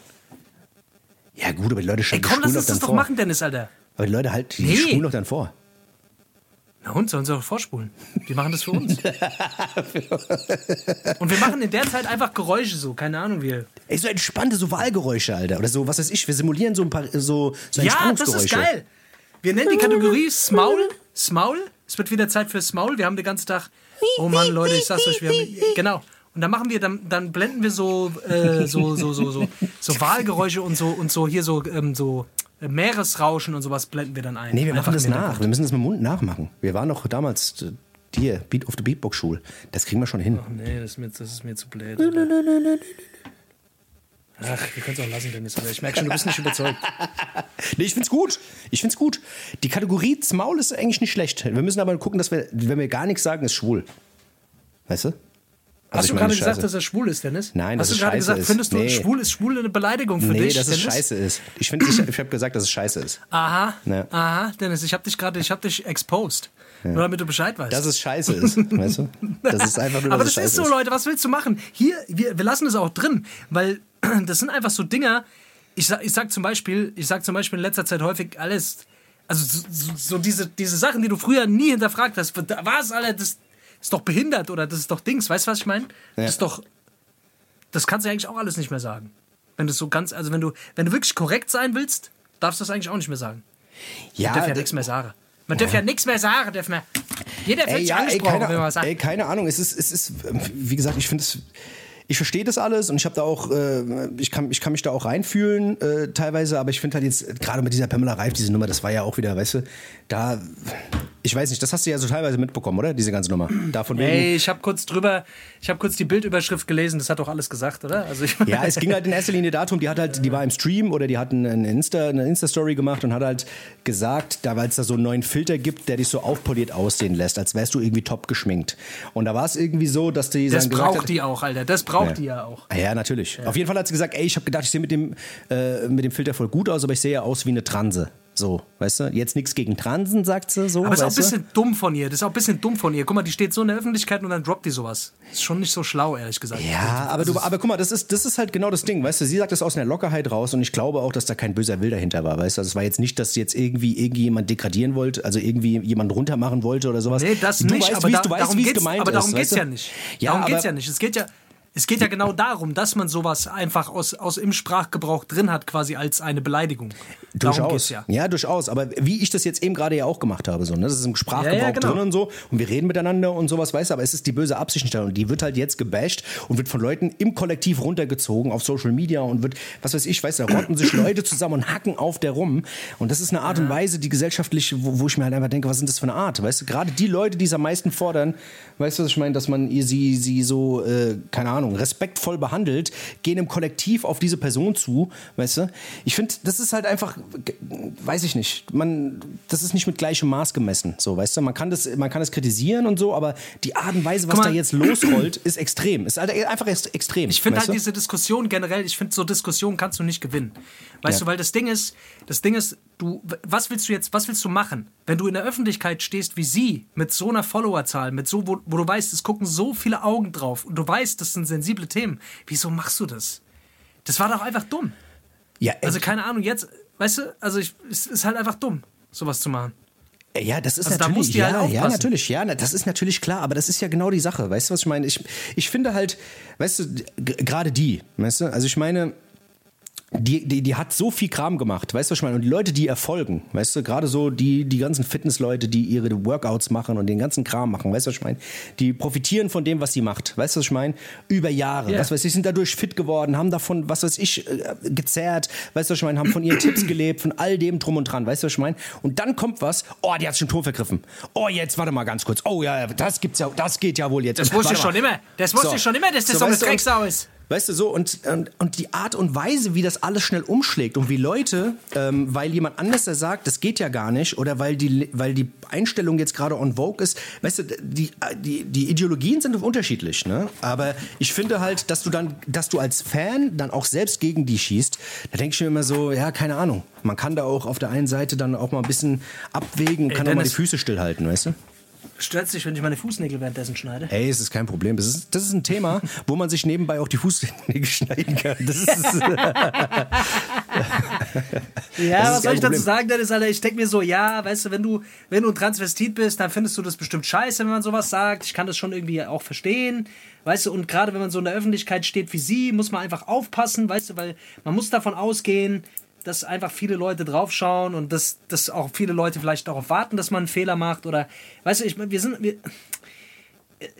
Ja, gut, aber die Leute Ey, stellen die komm, lass uns das doch vor. machen, Dennis, Alter. Aber die Leute halt, die Nee. spulen doch dann vor. Na und, sollen sie auch vorspulen. Wir machen das für uns. *laughs* Und wir machen in der Zeit einfach Geräusche so, keine Ahnung, wie. Ey, so entspannte so Wahlgeräusche, Alter. Oder so, was weiß ich, wir simulieren so ein paar, so, so Ja, das ist geil. Wir nennen die Kategorie Smaul. Smaul. Es wird wieder Zeit für Smaul. Wir haben den ganzen Tag. Oh Mann, Leute, ich sag's euch, wir haben. Genau. Und dann machen wir, dann, dann blenden wir so, äh, so, so, so, so, so Wahlgeräusche und so und so hier so, ähm, so äh, Meeresrauschen und sowas blenden wir dann ein. Nee, wir Einfach machen das nach. Wir müssen das mit dem Mund nachmachen. Wir waren doch damals äh, hier, Beat of the Beatbox Schule. Das kriegen wir schon hin. Nee, das ist mir, das ist mir zu blöd. Ach, wir können es auch lassen, Dennis. Ich merke schon, du bist nicht überzeugt. *laughs* Nee, ich find's gut. Ich find's gut. Die Kategorie Maul ist eigentlich nicht schlecht. Wir müssen aber gucken, dass wir, wenn wir gar nichts sagen, ist schwul. Weißt du? Also Hast du gerade Scheiße. gesagt, dass er schwul ist, Dennis? Nein, Hast dass du es gerade scheiße gesagt, ist. findest du, Nee. schwul ist schwul eine Beleidigung für Nee, dich? dass es Dennis? scheiße ist. Ich, find, ich, ich habe gesagt, dass es scheiße ist. Aha, Ja. aha, Dennis, ich habe dich gerade, ich habe dich exposed. Nur damit du Bescheid weißt. Dass es scheiße ist. *laughs* Weißt du? Das ist einfach nur, Aber dass das es ist scheiße so, Leute, was willst du machen? Hier, wir, wir lassen es auch drin, weil *clears throat* das sind einfach so Dinger. Ich sag, ich sag zum Beispiel, ich sag zum Beispiel in letzter Zeit häufig alles, also so, so, so diese, diese Sachen, die du früher nie hinterfragt hast. Was, Alter, das ist doch behindert oder das ist doch Dings. Weißt du, was ich meine? Ja. Das ist doch, das kannst du eigentlich auch alles nicht mehr sagen. Wenn du so ganz, also wenn du, wenn du wirklich korrekt sein willst, darfst du das eigentlich auch nicht mehr sagen. Ja, Man darf ja nichts mehr sagen. Man darf ja nichts mehr sagen, darf man. Jeder fühlt Ey, sich ja, ey, angesprochen, keine, wenn man was sagt. ey, keine Ahnung. Es ist, es ist, wie gesagt, ich finde es. Ich verstehe das alles und ich habe da auch, äh, ich, kann, ich kann mich da auch reinfühlen äh, teilweise, aber ich finde halt jetzt, äh, gerade mit dieser Pamela Reif, diese Nummer, das war ja auch wieder, weißt du, da, ich weiß nicht, das hast du ja so teilweise mitbekommen, oder? Diese ganze Nummer. Davon wegen. Ey, ich habe kurz drüber, ich habe kurz die Bildüberschrift gelesen, das hat doch alles gesagt, oder? Also Ja, es ging halt in erster Linie darum, die hat halt, die war im Stream oder die hat eine Insta, eine Insta-Story gemacht und hat halt gesagt, da weil es da so einen neuen Filter gibt, der dich so aufpoliert aussehen lässt, als wärst du irgendwie top geschminkt. Und da war es irgendwie so, dass die das braucht hat, die auch, Alter. Das braucht Ja. die ja auch. Ah Ja, natürlich. Auf jeden Fall hat sie gesagt, ey, ich habe gedacht, ich sehe mit dem, äh, mit dem Filter voll gut aus, aber ich sehe ja aus wie eine Transe. So, weißt du? Jetzt nichts gegen Transen, sagt sie so. Aber ist auch ein weißt du? bisschen dumm von ihr. Das ist auch ein bisschen dumm von ihr. Guck mal, die steht so in der Öffentlichkeit und dann droppt die sowas. Ist schon nicht so schlau, ehrlich gesagt. Ja, aber, du, aber guck mal, das ist, das ist halt genau das Ding, weißt du, sie sagt das aus einer Lockerheit raus und ich glaube auch, dass da kein böser Will dahinter war, weißt du, also es war jetzt nicht, dass sie jetzt irgendwie irgendjemand degradieren wollte, also irgendwie jemand runtermachen wollte oder sowas. Nee, das du nicht, weißt, aber da, du weißt, darum wie es gemeint aber darum ist, geht's weißt du? ja nicht. Ja, darum aber, geht's ja nicht. Es geht ja, es geht ja genau darum, dass man sowas einfach aus, aus im Sprachgebrauch drin hat, quasi als eine Beleidigung. Durchaus. ja. ja, durchaus. Aber wie ich das jetzt eben gerade ja auch gemacht habe, so, ne? das ist im Sprachgebrauch Ja, ja, genau. drin und so. Und wir reden miteinander und sowas, weißt du, aber es ist die böse Absicht nicht da. Und die wird halt jetzt gebasht und wird von Leuten im Kollektiv runtergezogen auf Social Media und wird, was weiß ich, weißt du, da rotten sich Leute zusammen und hacken auf der rum. Und das ist eine Art und Weise, die gesellschaftlich, wo, wo ich mir halt einfach denke, was sind das für eine Art? Weißt du, gerade die Leute, die es am meisten fordern, weißt du, was ich meine, dass man ihr sie, sie so, äh, keine Ahnung, respektvoll behandelt, gehen im Kollektiv auf diese Person zu, weißt du? Ich finde, das ist halt einfach, weiß ich nicht, man, das ist nicht mit gleichem Maß gemessen, so, weißt du? Man kann das, man kann das kritisieren und so, aber die Art und Weise, was da jetzt losrollt, ist extrem. Ist halt einfach ex- extrem. Ich finde halt du? diese Diskussion generell, ich finde so Diskussionen kannst du nicht gewinnen. Weißt Ja. du, weil das Ding ist, das Ding ist, du, was willst du jetzt, was willst du machen? Wenn du in der Öffentlichkeit stehst wie sie, mit so einer Followerzahl, mit so, wo, wo du weißt, es gucken so viele Augen drauf und du weißt, das sind sensible Themen, wieso machst du das? Das war doch einfach dumm. ja, Also äh, keine Ahnung, jetzt, weißt du, also ich, es ist halt einfach dumm, sowas zu machen. Ja, das ist Also da natürlich, du ja, halt ja, natürlich, ja, das ist natürlich klar, aber das ist ja genau die Sache, weißt du, was ich meine? Ich, ich finde halt, weißt du, gerade die, weißt du, also ich meine, die, die, die hat so viel Kram gemacht, weißt du, was ich meine? Und die Leute, die erfolgen, weißt du, gerade so die, die ganzen Fitnessleute, die ihre Workouts machen und den ganzen Kram machen, weißt du, was ich meine? Die profitieren von dem, was sie macht, weißt du, was ich meine? Über Jahre, Ja. was weiß ich, sind dadurch fit geworden, haben davon, was weiß ich, äh, gezerrt, weißt du, was ich meine? Haben von ihren Tipps gelebt, von all dem drum und dran, weißt du, was ich meine? Und dann kommt was, oh, die hat sich im Tor vergriffen. Oh, jetzt, warte mal ganz kurz. Oh, ja, das gibt's ja, das geht ja wohl jetzt. Das wusste ich schon immer. Das wusste ich schon immer, dass das so eine du, und- Drecksau ist. Weißt du, so, und, und, und die Art und Weise, wie das alles schnell umschlägt und wie Leute, ähm, weil jemand anders da sagt, das geht ja gar nicht, oder weil die, weil die Einstellung jetzt gerade on vogue ist, weißt du, die, die, die Ideologien sind unterschiedlich, ne? Aber ich finde halt, dass du dann, dass du als Fan dann auch selbst gegen die schießt, da denke ich mir immer so, ja, keine Ahnung. Man kann da auch auf der einen Seite dann auch mal ein bisschen abwägen, kann auch mal die Dennis. Füße stillhalten, weißt du? Stört dich, wenn ich meine Fußnägel währenddessen schneide? Ey, es ist kein Problem. Das ist, das ist ein Thema, wo man sich nebenbei auch die Fußnägel *laughs* schneiden kann. Das ist, *laughs* Ja, Das was soll ich dazu Problem. sagen, Dennis, Alter? Ich denke mir so, ja, weißt du, wenn du, wenn du ein Transvestit bist, dann findest du das bestimmt scheiße, wenn man sowas sagt. Ich kann das schon irgendwie auch verstehen. Weißt du, und gerade wenn man so in der Öffentlichkeit steht wie sie, muss man einfach aufpassen, weißt du, weil man muss davon ausgehen, dass einfach viele Leute draufschauen und dass, dass auch viele Leute vielleicht darauf warten, dass man einen Fehler macht oder, weißt du, ich, wir sind, wir,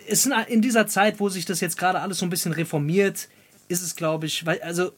es sind in dieser Zeit, wo sich das jetzt gerade alles so ein bisschen reformiert, ist es, glaube ich, weil, also,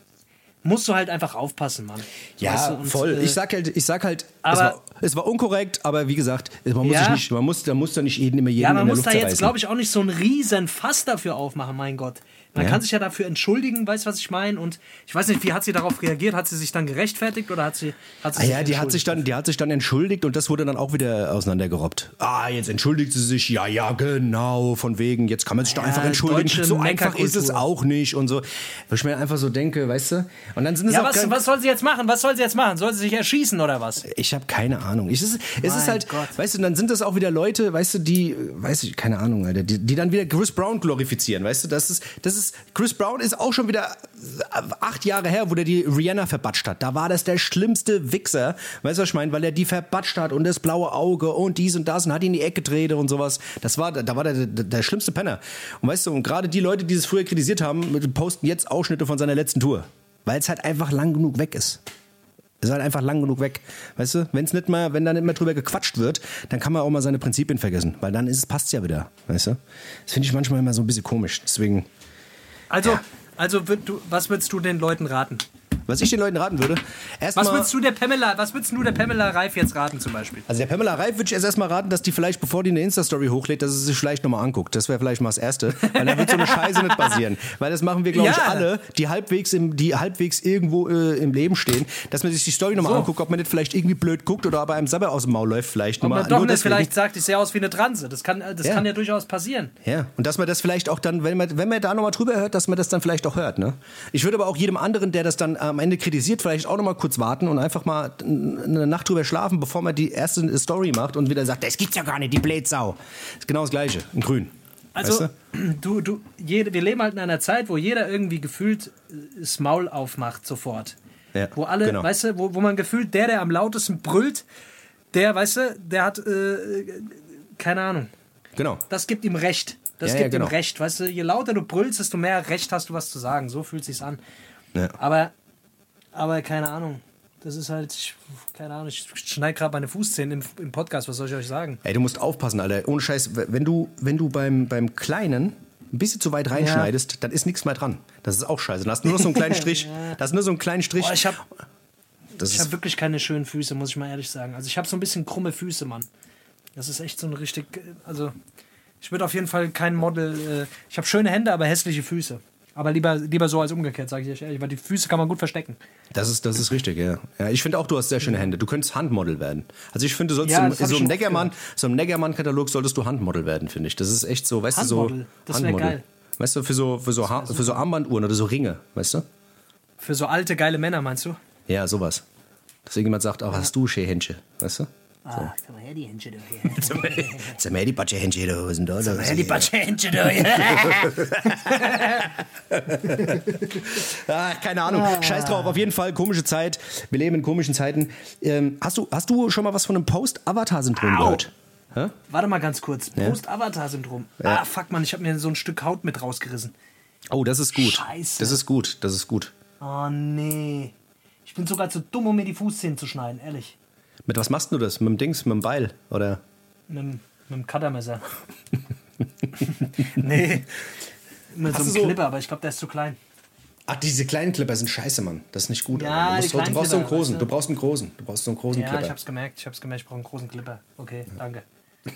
musst du halt einfach aufpassen, Mann. Ja, Weißt du, und, voll. äh, ich sag halt, ich sag halt, es, war, es war unkorrekt, aber wie gesagt, man muss Ja. sich nicht, man muss, da muss da nicht jeden immer jeden Ja, man muss da jetzt, glaube ich, auch nicht so einen riesen Fass dafür aufmachen, mein Gott. Man Ja. kann sich ja dafür entschuldigen, weißt du, was ich meine? Und ich weiß nicht, wie hat sie darauf reagiert? Hat sie sich dann gerechtfertigt oder hat sie, hat sie Ah sich ja, die hat sich entschuldigt? dann, die hat sich dann entschuldigt und das wurde dann auch wieder auseinandergerobbt. Ah, jetzt entschuldigt sie sich. Ja, ja, genau. Von wegen, jetzt kann man sich doch Ja, einfach entschuldigen. So einfach ist es auch nicht und so. Wo ich mir einfach so denke, weißt du? Und dann sind es Ja, auch was, was soll sie jetzt machen? Was soll sie jetzt machen? Soll sie sich erschießen oder was? Ich habe keine Ahnung. Ich, es ist, es ist halt, Gott. weißt du, dann sind das auch wieder Leute, weißt du, die, weiß ich, keine Ahnung, Alter, die, die dann wieder Chris Brown glorifizieren, weißt du, das ist, das ist, Chris Brown ist auch schon wieder äh, acht Jahre her, wo der die Rihanna verbatscht hat. Da war das der schlimmste Wichser, weißt du, was ich meine, weil er die verbatscht hat und das blaue Auge und dies und das und hat ihn in die Ecke gedreht und sowas. Das war, da war der, der, der schlimmste Penner. Und weißt du, und gerade die Leute, die es früher kritisiert haben, posten jetzt Ausschnitte von seiner letzten Tour. Weil es halt einfach lang genug weg ist. Ist halt einfach lang genug weg. Weißt du, wenn's nicht mal, wenn da nicht mehr drüber gequatscht wird, dann kann man auch mal seine Prinzipien vergessen. Weil dann ist es, passt's ja wieder. Weißt du? Das finde ich manchmal immer so ein bisschen komisch. Deswegen, Also, also würd du, was würdest du den Leuten raten? Was ich den Leuten raten würde, Was erstmal. würdest du der Pamela, was würdest du der Pamela Reif jetzt raten zum Beispiel? Also der Pamela Reif würde ich erst erstmal raten, dass die vielleicht, bevor die eine Insta-Story hochlädt, dass sie sich vielleicht nochmal anguckt. Das wäre vielleicht mal das Erste. Weil dann wird so eine Scheiße nicht passieren. Weil das machen wir, glaube ich, Ja. alle, die halbwegs, im, die halbwegs irgendwo äh, im Leben stehen, dass man sich die Story nochmal So. anguckt, ob man nicht vielleicht irgendwie blöd guckt oder aber einem Sabber aus dem Maul läuft vielleicht Ob nochmal. man doch nicht deswegen. vielleicht sagt, ich sehe aus wie eine Transe. Das kann, das Ja. kann ja durchaus passieren. Ja, und dass man das vielleicht auch dann, wenn man, wenn man da nochmal drüber hört, dass man das dann vielleicht auch hört. Ne? Ich würde aber auch jedem anderen, der das dann am Ende kritisiert, vielleicht auch nochmal kurz warten und einfach mal eine Nacht drüber schlafen, bevor man die erste Story macht und wieder sagt, das gibt's ja gar nicht, die Blätsau. Ist genau das Gleiche, in grün. Also, weißt du, du, jede, wir leben halt in einer Zeit, wo jeder irgendwie gefühlt äh, das Maul aufmacht sofort. Ja, wo alle, genau. weißt du, wo, wo man gefühlt, der, der am lautesten brüllt, der, weißt du, der hat, äh, keine Ahnung, du? Genau. das gibt ihm Recht. Das Ja, ja, gibt genau. ihm Recht, weißt du, je lauter du brüllst, desto mehr Recht hast du was zu sagen. So fühlt sich's an. Ja. Aber, aber keine Ahnung. Das ist halt, ich, keine Ahnung, ich schneide gerade meine Fußzähne im, im Podcast, was soll ich euch sagen? Ey, du musst aufpassen, Alter. Ohne Scheiß, wenn du, wenn du beim, beim Kleinen ein bisschen zu weit reinschneidest, dann ist nichts mehr dran. Das ist auch scheiße. Dann hast du nur so einen kleinen *laughs* Strich. Das ist nur so einen kleinen Strich. Boah, ich habe hab wirklich keine schönen Füße, muss ich mal ehrlich sagen. Also ich habe so ein bisschen krumme Füße, Mann. Das ist echt so ein richtig, also ich würde auf jeden Fall kein Model, äh, ich habe schöne Hände, aber hässliche Füße. Aber lieber, lieber so als umgekehrt, sage ich euch ehrlich, weil die Füße kann man gut verstecken. Das ist, das ist richtig, ja. ja. Ich finde auch, du hast sehr schöne Hände. Du könntest Handmodel werden. Also ich finde, du sollst Ja, so ich im Neckermann, so im Neckermann-Katalog solltest du Handmodel werden, finde ich. Das ist echt so, weißt du, so Handmodel, das wär geil. Weißt du, für so, für so, ha für so Armbanduhren oder so Ringe, weißt du? Für so alte, geile Männer, meinst du? Ja, sowas. Dass irgendjemand sagt, ach, hast du schöne Händchen, weißt du? Ah, da die Batsche Händchen da, was *laughs* sind da? Ja, die Batschhändchen da hier. Ah, keine Ahnung. Scheiß drauf, auf jeden Fall, komische Zeit. Wir leben in komischen Zeiten. Ähm, hast, du, hast du schon mal was von einem Post-Avatar-Syndrom gehört? Hä? Warte mal ganz kurz. Post-Avatar-Syndrom. Ah, fuck, Mann, ich habe mir so ein Stück Haut mit rausgerissen. Oh, das ist gut. Scheiße. Das ist gut, das ist gut. Oh, nee. Ich bin sogar zu dumm, um mir die Fußzähne zu schneiden, ehrlich. Mit was machst du das? Mit dem Dings, mit dem Beil? Oder? Mit, dem- mit dem Cuttermesser. *laughs* nee. Mit so Hast einem so- Clipper, aber ich glaube, der ist zu klein. Ach, diese kleinen Clipper sind scheiße, Mann. Das ist nicht gut. Ja, du, musst, du brauchst so einen großen. weißt du? Du brauchst einen großen. Du brauchst so einen großen Ja, Clipper. ich hab's gemerkt, ich hab's gemerkt, ich brauche einen großen Clipper. Okay, danke. *laughs*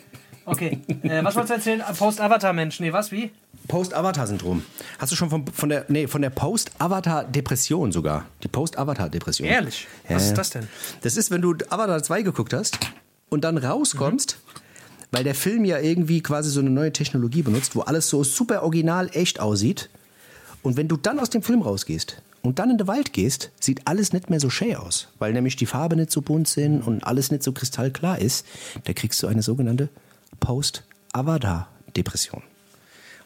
Okay, äh, was wolltest du erzählen? Post-Avatar-Mensch. Nee, was, wie? Post-Avatar-Syndrom. Hast du schon von, von der, nee, von der Post-Avatar-Depression sogar. Die Post-Avatar-Depression. Ehrlich? Was ist das denn? Das ist, wenn du Avatar 2 geguckt hast und dann rauskommst, weil der Film ja irgendwie quasi so eine neue Technologie benutzt, wo alles so super original echt aussieht. Und wenn du dann aus dem Film rausgehst und dann in den Wald gehst, sieht alles nicht mehr so schön aus, weil nämlich die Farbe nicht so bunt sind und alles nicht so kristallklar ist. Da kriegst du eine sogenannte Post-Avatar-Depression.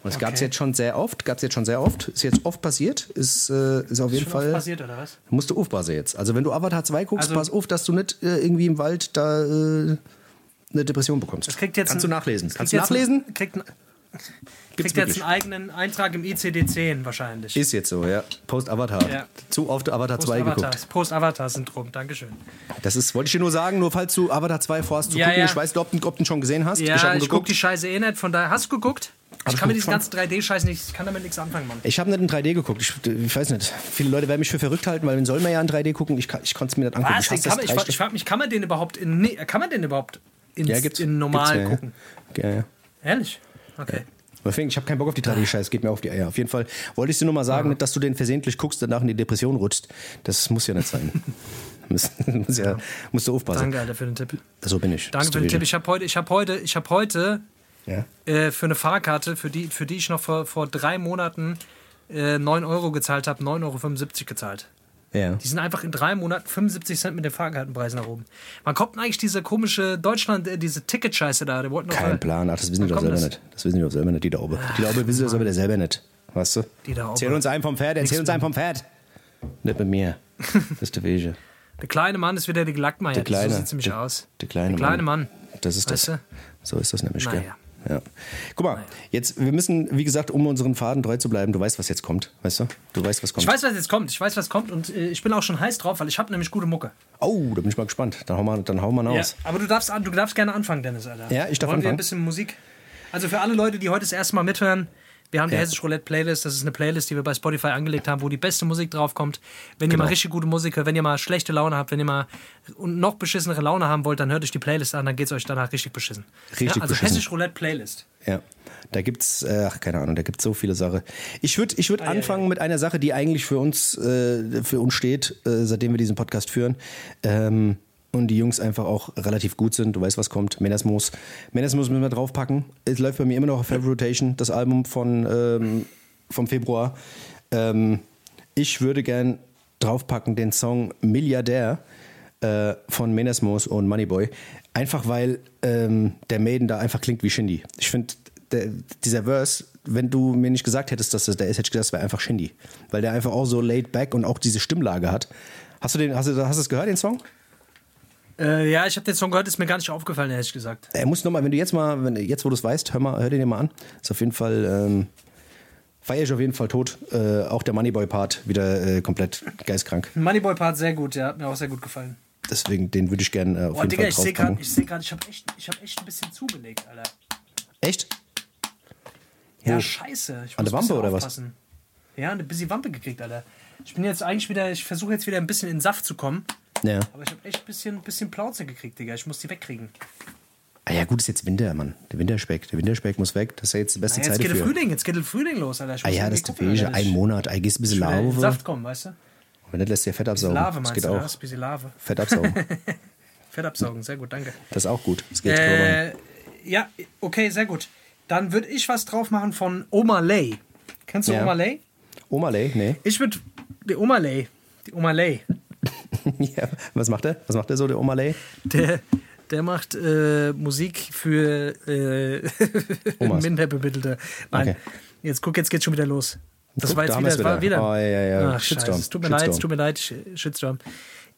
Und es gab es Okay. jetzt schon sehr oft, gab es jetzt schon sehr oft, ist jetzt oft passiert, ist, äh, ist auf jeden Schon Fall. oft passiert, oder was? Musst du aufpassen jetzt. Also wenn du Avatar 2 guckst, Also- pass auf, dass du nicht äh, irgendwie im Wald da äh, eine Depression bekommst. Das kriegt jetzt Kannst ein- du nachlesen. das Kannst du nachlesen? Ein, kriegt Gibt's kriegt jetzt einen eigenen Eintrag im ICD-10 wahrscheinlich. Ist jetzt so, ja. Post-Avatar. Ja. Zu oft Avatar 2 Post-Avatar- geguckt. Post-Avatar-Syndrom, Dankeschön. Das ist, wollte ich dir nur sagen, nur falls du Avatar 2 vorhast zu Ja, gucken. ja. Ich weiß nicht, ob, du- ob du ihn schon gesehen hast. Ja, ich ich guck geguckt. die Scheiße eh nicht, von daher hast du geguckt? Ich ich kann mit diesem ganzen 3D-Scheiß nicht, ich kann damit nichts anfangen, Mann. Ich habe nicht in 3D geguckt. Ich, ich weiß nicht. Viele Leute werden mich für verrückt halten, weil man soll man ja in 3D gucken. Ich, kann- ich konnte es mir nicht angucken. Was? Ich kann ich, ich frage mich, kann man den überhaupt in, nee, kann man den überhaupt ins, Ja, in normal ja, gucken? Ja, ja. Ehrlich? Okay. Deswegen, ich habe keinen Bock auf die 3D-Scheiß, geht mir auf die Eier. Auf jeden Fall wollte ich dir nur mal sagen, nicht, dass du den versehentlich guckst, danach in die Depression rutschst. Das muss ja nicht sein. *laughs* muss, muss ja, musst du aufpassen. Danke, Alter, für den Tipp. So bin ich. Danke für den Tipp. Ich habe heute, ich habe heute, ich habe heute Ja. äh, für eine Fahrkarte, für die, für die ich noch vor, vor drei Monaten äh, 9 Euro gezahlt habe, 9,75 Euro gezahlt. Ja. Die sind einfach in drei Monaten 75 Cent mit den Fahrkartenpreisen nach oben. Wann kommt denn eigentlich diese komische Deutschland, äh, diese Ticket-Scheiße da? Die wollten Kein Plan. Ach, das wissen die doch selber das? nicht. Das wissen die doch selber nicht, die da oben. Die da oben wissen das aber selber nicht. Weißt du? Die da oben. Erzähl uns einen vom Pferd, erzähl uns einen vom Pferd. Nicht mit mir. *laughs* Das ist der Wege. Der kleine Mann ist wieder die Gelackmeier. Der kleine. So sieht nämlich der, aus. Der kleine, der kleine Mann. Das ist das. Weißt So ist das nämlich, gell? Ja. Guck mal, jetzt, wir müssen, wie gesagt, um unseren Faden treu zu bleiben, du weißt, was jetzt kommt, weißt du? Du weißt, was kommt. Ich weiß, was jetzt kommt. Ich weiß, was kommt. Und äh, ich bin auch schon heiß drauf, weil ich habe nämlich gute Mucke. Oh, da bin ich mal gespannt. Dann hau mal, dann hau mal Ja, aus. aber du darfst, du darfst gerne anfangen, Dennis, Alter. Ja, ich darf Wollen wir anfangen. ein bisschen Musik? Also für alle Leute, die heute das erste Mal mithören, wir haben die Ja. Hessisch Roulette Playlist. Das ist eine Playlist, die wir bei Spotify angelegt haben, wo die beste Musik draufkommt. Wenn ihr Genau. mal richtig gute Musik hört, wenn ihr mal schlechte Laune habt, wenn ihr mal noch beschissenere Laune haben wollt, dann hört euch die Playlist an, dann geht's euch danach richtig beschissen. Richtig ja, also beschissen. Hessisch Roulette Playlist. Ja. Da gibt's, äh, ach, keine Ahnung, da gibt's so viele Sachen. Ich würde ich würd anfangen mit einer Sache, die eigentlich für uns, äh, für uns steht, äh, seitdem wir diesen Podcast führen. Ähm, und die Jungs einfach auch relativ gut sind. Du weißt, was kommt. Menesmos. Menesmos müssen wir draufpacken. Es läuft bei mir immer noch auf Heavy Rotation, das Album von, ähm, vom Februar. Ähm, ich würde gern draufpacken den Song Milliardär äh, von Menesmos und Moneyboy. Einfach weil ähm, der Maiden da einfach klingt wie Shindy. Ich finde, dieser Verse, wenn du mir nicht gesagt hättest, dass das der ist, hätte ich gedacht, das wäre einfach Shindy. Weil der einfach auch so laid back und auch diese Stimmlage hat. Hast du den, hast du, hast du das gehört, den Song? Äh, ja, ich habe den Song gehört, ist mir gar nicht aufgefallen, ehrlich gesagt. Er muss nochmal, wenn du jetzt mal, wenn, jetzt wo du es weißt, hör, mal, hör den dir mal an. Ist auf jeden Fall, ähm, feier ich auf jeden Fall tot. Äh, auch der Moneyboy-Part wieder äh, komplett geistkrank. Moneyboy Part sehr gut, ja, hat mir auch sehr gut gefallen. Deswegen, den würde ich gerne äh, auf Boah, jeden Digga, Fall ich sehe gerade, ich sehe gerade, ich habe echt, ich habe echt ein bisschen zugelegt, Alter. Echt? Ja, Wo? scheiße. Ich An der Wampe oder was? Ja, eine bisschen Wampe gekriegt, Alter. Ich bin jetzt eigentlich wieder, ich versuche jetzt wieder ein bisschen in Saft zu kommen. Ja. Aber ich habe echt ein bisschen, bisschen Plauze gekriegt, Digga. Ich muss die wegkriegen. Ah ja, gut, ist jetzt Winter, Mann. Der Winterspeck. Der Winterspeck muss weg. Das ist ja jetzt die beste Na, jetzt Zeit geht der dafür. Frühling, jetzt geht der Frühling los, Alter. Ah ja, das ist der Fähige. Ein Monat. Ein gehst ein bisschen Laufe. Saft kommen, weißt du? Wenn nicht, lässt dir Fett absaugen. Lave das meinst geht du, auch. Das bisschen Lave. Fett absaugen. *laughs* Fett absaugen, sehr gut, danke. Das ist auch gut. Das geht Äh, ja, okay, sehr gut. Dann würde ich was drauf machen von Oma Lay. Kennst du Ja. Oma Lay? Oma Lay? Nee. Ich würde, die Oma Lay, die Oma Lay, *laughs* ja. Was macht er? Was macht er so, der Oma Lay? der, der macht äh, Musik für äh. *laughs* Minderbemittelte. Nein, Okay. jetzt guck, jetzt geht's schon wieder los. Das Guck, war jetzt wieder, das war wieder. wieder. Oh, ja, ja, ja. Ach, Shitstorm. Scheiße. Es tut mir leid, es Shitstorm. tut mir leid, Sh- Shitstorm.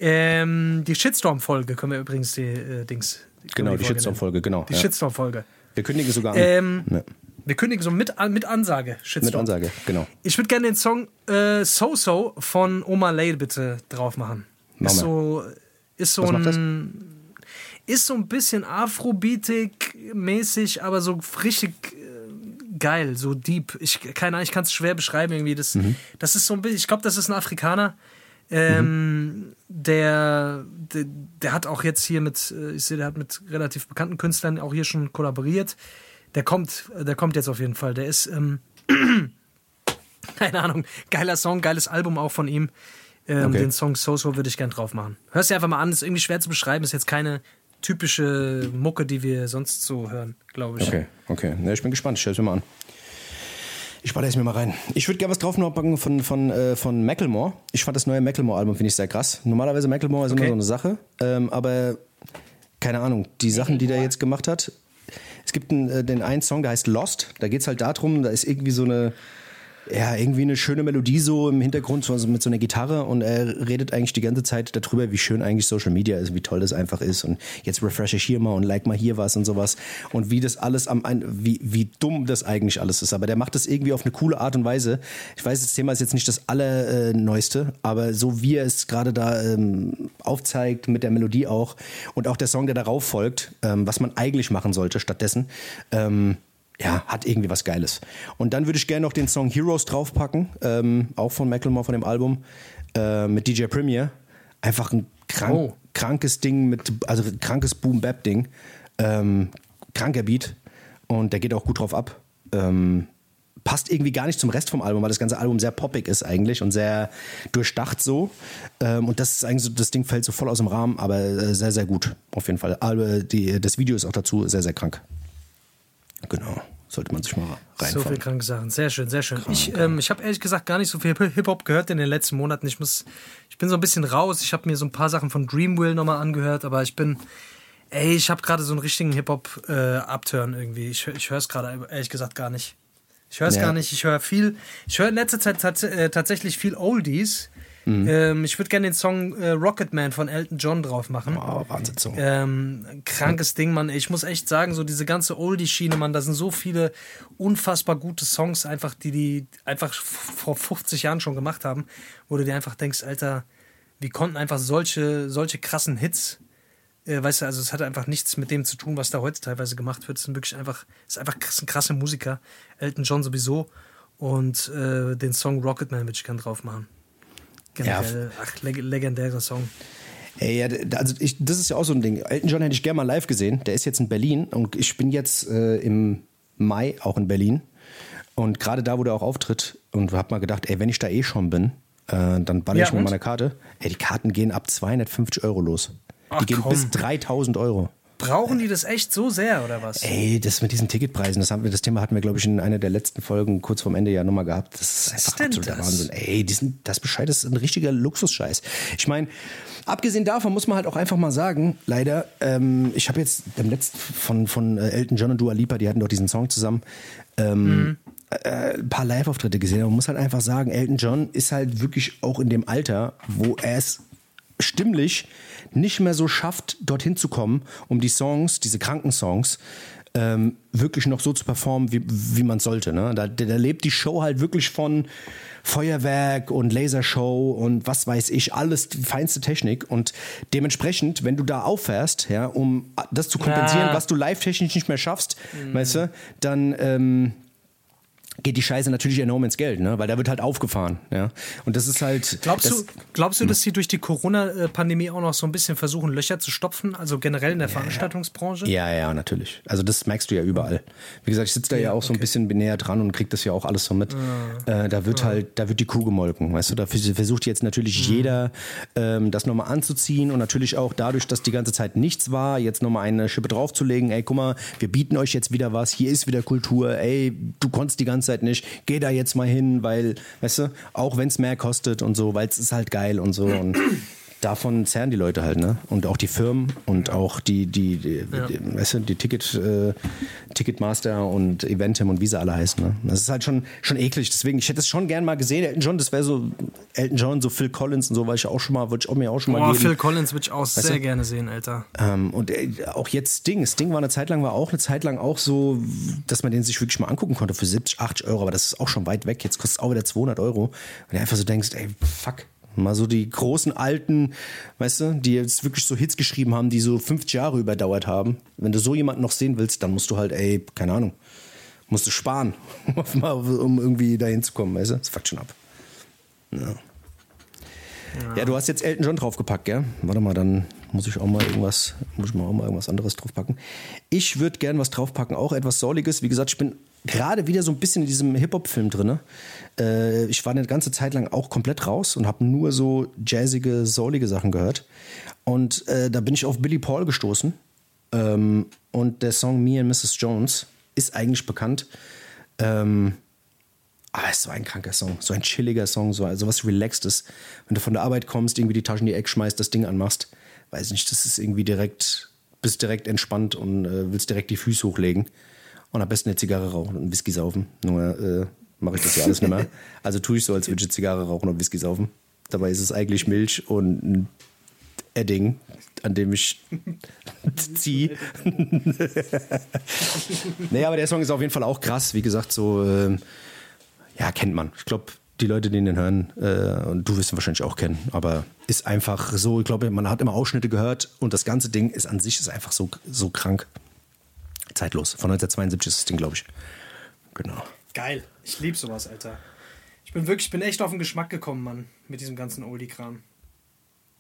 Ähm, die Shitstorm-Folge können wir übrigens die äh, Dings. die Genau, die Folge Shitstorm-Folge, genau. Die ja. Shitstorm-Folge. Wir kündigen sogar an. Ähm, Ja. Wir kündigen so mit, mit Ansage. Shitstorm. Mit Ansage, genau. Ich würde gerne den Song äh, So So von Oma Lay bitte drauf machen. Ist so, ist so ein. Ist so ein bisschen Afrobeatig-mäßig, aber so richtig äh, geil, so deep. Ich, keine Ahnung, ich kann es schwer beschreiben irgendwie. Das, Mhm. das ist so ein bisschen, ich glaube, das ist ein Afrikaner. Ähm, der, der, der hat auch jetzt hier mit, äh, ich sehe, der hat mit relativ bekannten Künstlern auch hier schon kollaboriert. Der kommt, der kommt jetzt auf jeden Fall. Der ist, ähm, *clears throat* keine Ahnung, geiler Song, geiles Album auch von ihm. Ähm, Okay. Den Song So So würde ich gern drauf machen. Hörst dir einfach mal an, ist irgendwie schwer zu beschreiben, ist jetzt keine typische Mucke, die wir sonst so hören, glaube ich. Okay, okay. Ja, ich bin gespannt. Ich höre es mir mal an. Ich baller es mir mal rein. Ich würde gerne was draufpacken von, von, äh, von Macklemore. Ich fand das neue Macklemore-Album, finde ich sehr krass. Normalerweise Macklemore ist immer Okay. so eine Sache. Ähm, aber keine Ahnung, die Sachen, die der jetzt gemacht hat. Es gibt einen, äh, den einen Song, der heißt Lost. Da geht es halt darum, da ist irgendwie so eine, ja, irgendwie eine schöne Melodie so im Hintergrund, so mit so einer Gitarre und er redet eigentlich die ganze Zeit darüber, wie schön eigentlich Social Media ist, wie toll das einfach ist und jetzt refresh ich hier mal und like mal hier was und sowas und wie das alles am, wie, wie dumm das eigentlich alles ist. Aber der macht das irgendwie auf eine coole Art und Weise. Ich weiß, das Thema ist jetzt nicht das allerneueste, aber so wie er es gerade da ähm, aufzeigt, mit der Melodie auch und auch der Song, der darauf folgt, ähm, was man eigentlich machen sollte stattdessen, ähm, ja, hat irgendwie was Geiles. Und dann würde ich gerne noch den Song Heroes draufpacken, ähm, auch von Macklemore von dem Album, äh, mit DJ Premier. Einfach ein krank, Oh. krankes Ding, mit, also krankes Boom-Bap-Ding. Ähm, kranker Beat und der geht auch gut drauf ab. Ähm, passt irgendwie gar nicht zum Rest vom Album, weil das ganze Album sehr poppig ist eigentlich und sehr durchdacht so. Ähm, und das ist eigentlich so, das Ding fällt so voll aus dem Rahmen, aber äh, sehr, sehr gut. Auf jeden Fall. Aber die, das Video ist auch dazu sehr, sehr krank. Genau. Sollte man sich mal So reinfahren. viel kranke Sachen. Sehr schön, sehr schön. ich ähm, ich habe ehrlich gesagt gar nicht so viel Hip-Hop gehört in den letzten Monaten. Ich muss, ich bin so ein bisschen raus. Ich habe mir so ein paar Sachen von Dreamwill nochmal angehört, aber ich bin, ey, ich habe gerade so einen richtigen Hip-Hop-Upturn irgendwie. Ich, ich höre es gerade ehrlich gesagt gar nicht. Ich höre es Ja. gar nicht. Ich höre viel, ich höre in letzter Zeit tats äh, tatsächlich viel Oldies. Mhm. Ähm, ich würde gerne den Song äh, Rocketman von Elton John drauf machen. Oh, Wahnsinnssong. Ähm, krankes Ding, Mann. Ich muss echt sagen, so diese ganze Oldie-Schiene, Mann, da sind so viele unfassbar gute Songs einfach, die die einfach vor 50 Jahren schon gemacht haben, wo du dir einfach denkst, Alter, wie konnten einfach solche, solche krassen Hits, äh, weißt du, also es hat einfach nichts mit dem zu tun, was da heute teilweise gemacht wird. Es sind wirklich einfach, es ist einfach krass, ein krasse Musiker. Elton John sowieso. Und äh, den Song Rocketman würde ich gern drauf machen. Generell, ach, leg legendärer Song. Ey, ja, also ich, das ist ja auch so ein Ding. Elton John hätte ich gerne mal live gesehen. Der ist jetzt in Berlin und ich bin jetzt äh, im Mai auch in Berlin. Und gerade da, wo der auch auftritt, und hab mal gedacht, ey, wenn ich da eh schon bin, äh, dann baller Ja, ich mir und? mal eine Karte. Ey, die Karten gehen ab 250 Euro los. Ach, die gehen komm. bis 3000 Euro. Brauchen die das echt so sehr, oder was? Ey, das mit diesen Ticketpreisen, das, haben wir, das Thema hatten wir, glaube ich, in einer der letzten Folgen kurz vorm Ende ja nochmal gehabt. Das ist einfach absoluter das? Wahnsinn. Ey, die sind, das Bescheid ist ein richtiger Luxusscheiß. Ich meine, abgesehen davon muss man halt auch einfach mal sagen, leider, ähm, ich habe jetzt im letzten von, von äh, Elton John und Dua Lipa, die hatten doch diesen Song zusammen, ähm, äh, ein paar Live-Auftritte gesehen. Man muss halt einfach sagen, Elton John ist halt wirklich auch in dem Alter, wo er es stimmlich nicht mehr so schafft, dorthin zu kommen, um die Songs, diese kranken Songs, ähm, wirklich noch so zu performen, wie, wie man sollte. Ne? Da, da lebt die Show halt wirklich von Feuerwerk und Lasershow und was weiß ich, alles die feinste Technik. Und dementsprechend, wenn du da auffährst, ja, um das zu kompensieren, Ja. was du live-technisch nicht mehr schaffst, weißt du, dann ähm, geht die Scheiße natürlich enorm ins Geld, ne? weil da wird halt aufgefahren. Ja? Und das ist halt. Glaubst das, du, glaubst du, dass sie durch die Corona-Pandemie auch noch so ein bisschen versuchen, Löcher zu stopfen? Also generell in der Veranstaltungsbranche? Ja, ja, natürlich. Also das merkst du ja überall. Wie gesagt, ich sitze da ja, auch so ein bisschen näher dran und krieg das ja auch alles so mit. Äh, da wird halt, da wird die Kuh gemolken, weißt du. Da vers- versucht jetzt natürlich jeder, ähm, das nochmal anzuziehen und natürlich auch dadurch, dass die ganze Zeit nichts war, jetzt nochmal eine Schippe draufzulegen. Ey, guck mal, wir bieten euch jetzt wieder was. Hier ist wieder Kultur. Ey, du konntest die ganze Zeit nicht. Geh da jetzt mal hin, weil, weißt du, auch wenn es mehr kostet und so, weil es ist halt geil und so und davon zehren die Leute halt, ne? Und auch die Firmen und auch die, die, die, die weißt du, die Ticket, äh, Ticketmaster und Eventim und wie sie alle heißen, ne? Das ist halt schon, schon eklig. Deswegen, ich hätte es schon gern mal gesehen. Elton John, das wäre so, Elton John, so Phil Collins und so, weil ich auch schon mal, würde ich auch mir auch schon mal Boah. Phil Collins würde ich auch sehr du? gerne sehen, Alter. Ähm, und äh, auch jetzt Sting. Sting war eine Zeit lang, war auch eine Zeit lang auch so, dass man den sich wirklich mal angucken konnte für 70, 80 Euro. Aber das ist auch schon weit weg. Jetzt kostet es auch wieder 200 Euro. Und du einfach so denkst, ey, fuck. Mal so die großen Alten, weißt du, die jetzt wirklich so Hits geschrieben haben, die so 50 Jahre überdauert haben. Wenn du so jemanden noch sehen willst, dann musst du halt, ey, keine Ahnung, musst du sparen, *laughs* um irgendwie dahin zu kommen, weißt du? Das fuckt schon ab. Ja. Ja, du hast jetzt Elton John draufgepackt, gell? Warte mal, dann muss ich auch mal irgendwas, muss ich mal auch mal irgendwas anderes draufpacken. Ich würde gern was draufpacken, auch etwas Sauliges. Wie gesagt, ich bin gerade wieder so ein bisschen in diesem Hip-Hop-Film drin. Äh, ich war eine ganze Zeit lang auch komplett raus und habe nur so jazzige, saulige Sachen gehört. Und äh, da bin ich auf Billy Paul gestoßen. Ähm, und der Song Me and Mrs. Jones ist eigentlich bekannt. Ähm, aber es ist so ein kranker Song, so ein chilliger Song, so also was Relaxedes. Wenn du von der Arbeit kommst, irgendwie die Tasche in die Ecke schmeißt, das Ding anmachst, weiß nicht, das ist irgendwie direkt bist direkt entspannt und äh, willst direkt die Füße hochlegen und am besten eine Zigarre rauchen und einen Whisky saufen. Nur äh, mache ich das ja alles nicht mehr. *laughs* Also tue ich so, als würde ich Zigarre rauchen und Whisky saufen. Dabei ist es eigentlich Milch und ein Edding, an dem ich *laughs* ziehe. *laughs* nee, aber der Song ist auf jeden Fall auch krass. Wie gesagt, so, ähm, ja, kennt man. Ich glaube, die Leute, die den hören, äh, und du wirst ihn wahrscheinlich auch kennen, aber ist einfach so, ich glaube, man hat immer Ausschnitte gehört und das ganze Ding ist an sich ist einfach so, so krank. Zeitlos. Von 1972 ist das Ding, glaube ich. Genau. Geil. Ich liebe sowas, Alter. Ich bin wirklich, ich bin echt auf den Geschmack gekommen, Mann, mit diesem ganzen Oldie-Kram.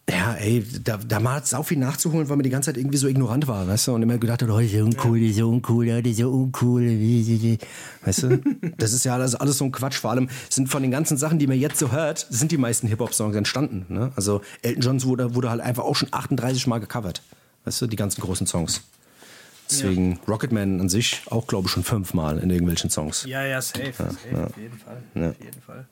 Ja, ey, da, da war sau viel nachzuholen, weil man die ganze Zeit irgendwie so ignorant war, weißt du? Und immer gedacht hat, oh, das ist so uncool, das ist so uncool, das ist so uncool. Weißt du? *laughs* Das ist ja alles, alles so ein Quatsch. Vor allem sind von den ganzen Sachen, die man jetzt so hört, sind die meisten Hip-Hop-Songs entstanden. Ne? Also Elton John wurde, wurde halt einfach auch schon 38 Mal gecovert. Weißt du, die ganzen großen Songs. Deswegen Rocketman an sich auch, glaube ich, schon fünfmal in irgendwelchen Songs. Ja, ja, safe, safe, auf jeden Fall. Ja. Auf jeden Fall.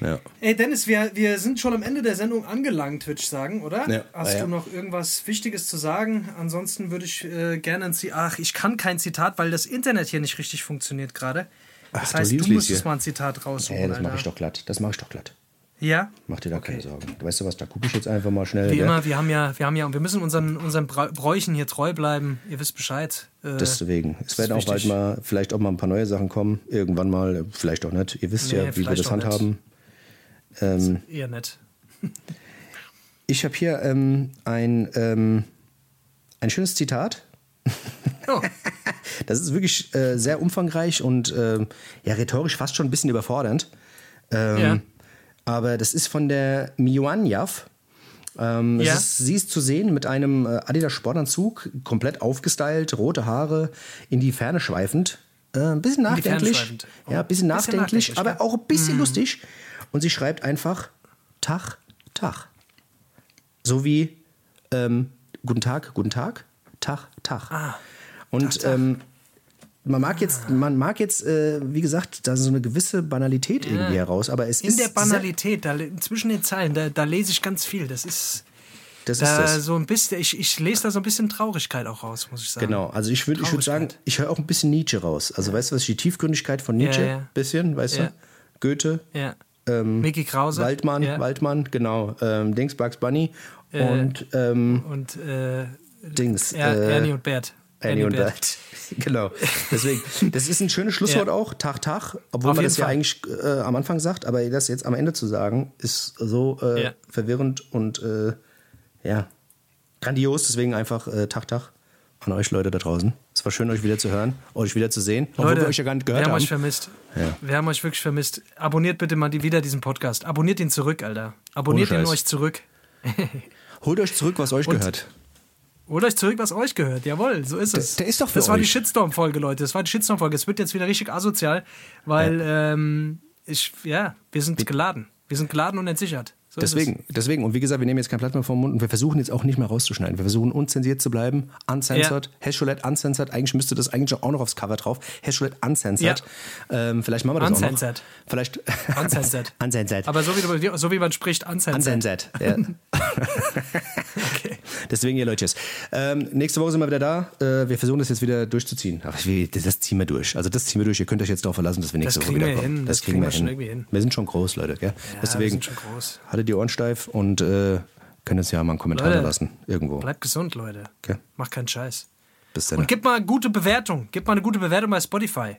Ja. Ey, Dennis, wir, wir sind schon am Ende der Sendung angelangt, würde ich sagen, oder? Ja. Hast Ja, ja. du noch irgendwas Wichtiges zu sagen? Ansonsten würde ich äh, gerne ein Zitat. Ach, ich kann kein Zitat, weil das Internet hier nicht richtig funktioniert gerade. Das Ach, heißt, du du hier. mal ein Zitat raussuchen. Ey, das mache ich doch glatt. Das mache ich doch glatt. Ja? Mach dir da Okay. keine Sorgen. Weißt du was, da gucke ich jetzt einfach mal schnell. Wie gell? immer, wir haben ja, wir haben ja, wir müssen unseren, unseren Bräuchen hier treu bleiben. Ihr wisst Bescheid. Äh, Deswegen. Es werden auch bald wichtig. mal, vielleicht auch mal ein paar neue Sachen kommen. Irgendwann mal, vielleicht auch nicht. Ihr wisst Nee, ja, wie wir das auch nicht. handhaben. Ähm, eher nett. *laughs* ich habe hier ähm, ein, ähm, ein schönes Zitat. *laughs* Oh. Das ist wirklich äh, sehr umfangreich und ähm, ja, rhetorisch fast schon ein bisschen überfordernd. Ähm, Ja. Aber das ist von der Miuan Yaf. Ähm, Ja. ist, sie ist zu sehen mit einem äh, Adidas Sportanzug, komplett aufgestylt, rote Haare, in die Ferne schweifend. Äh, ein bisschen nachdenklich. schweifend. Oh, Ja, ein bisschen bisschen nachdenklich, nachdenklich, aber auch ein bisschen lustig. Und sie schreibt einfach Tag, Tag. So wie ähm, Guten Tag, guten Tag, Tag, Tag. Ah, Und Ähm, man mag jetzt, man mag jetzt, äh, wie gesagt, da so eine gewisse Banalität irgendwie heraus, aber es In ist der sehr- Banalität, da, zwischen den Zeilen, da, da lese ich ganz viel. Das ist, das ist da das. so ein bisschen, ich, ich lese da so ein bisschen Traurigkeit auch raus, muss ich sagen. Genau, also ich würde würd sagen, ich höre auch ein bisschen Nietzsche raus. Also weißt du was, die Tiefgründigkeit von Nietzsche, Ja, ja. bisschen, weißt Ja. du? Goethe, Ja. ähm, Mickey Krause. Waldmann, ja. Waldmann, genau, ähm, Dings, Bugs Bunny Äh, und ähm, Und äh, Dings. er, äh, Ernie und Bert. Annie und Bert. *laughs* Genau. Deswegen, das ist ein schönes Schlusswort Ja. auch, Tag, Tag, obwohl Auf man das ja Fall. eigentlich äh, am Anfang sagt, aber das jetzt am Ende zu sagen, ist so äh, Ja. verwirrend und äh, ja, grandios. Deswegen einfach äh, Tag, Tag an euch Leute da draußen. Es war schön, euch wieder zu hören, euch wieder zu sehen, obwohl Leute, wir euch ja gar nicht wir gehört haben haben. euch vermisst. Ja. Wir haben euch wirklich vermisst. Abonniert bitte mal die, wieder diesen Podcast. Abonniert ihn zurück, Alter. Abonniert ihn euch zurück. *laughs* Holt euch zurück, was euch Und- gehört. Holt euch zurück, was euch gehört. Jawohl, so ist es. der ist doch für Das war die euch. Shitstorm-Folge, Leute. Das war die Shitstorm-Folge. Es wird jetzt wieder richtig asozial, weil ähm, ich, ja, wir sind geladen. Wir sind geladen und entsichert. So Deswegen, deswegen, und wie gesagt, wir nehmen jetzt kein Blatt mehr vom Mund und wir versuchen jetzt auch nicht mehr rauszuschneiden. Wir versuchen unzensiert zu bleiben, uncensored, Hashroulette uncensored. Eigentlich müsste das eigentlich auch noch aufs Cover drauf. Hashroulette uncensored. Ähm, vielleicht machen wir das Uncensored. auch noch. Vielleicht. *laughs* Uncensored. *laughs* uncensored. Aber so wie, so wie man spricht, uncensored. Uncensored. Ja. *laughs* Okay. Deswegen, ihr Leute. Ähm, nächste Woche sind wir wieder da. Äh, wir versuchen das jetzt wieder durchzuziehen. Ach, wir- das, das ziehen wir durch. Also das ziehen wir durch. Ihr könnt euch jetzt darauf verlassen, dass wir nächste Das Woche wieder wir kommen. hin. Das, kriegen wir hin. hin. Wir sind schon groß, Leute. Gell? wir Deswegen sind schon groß. haltet die Ohren steif und äh, könnt uns ja mal einen Kommentar Leute, lassen. Irgendwo. Bleibt gesund, Leute. Okay. Macht keinen Scheiß. Bis dann. Und gib mal eine gute Bewertung. Gib mal eine gute Bewertung bei Spotify.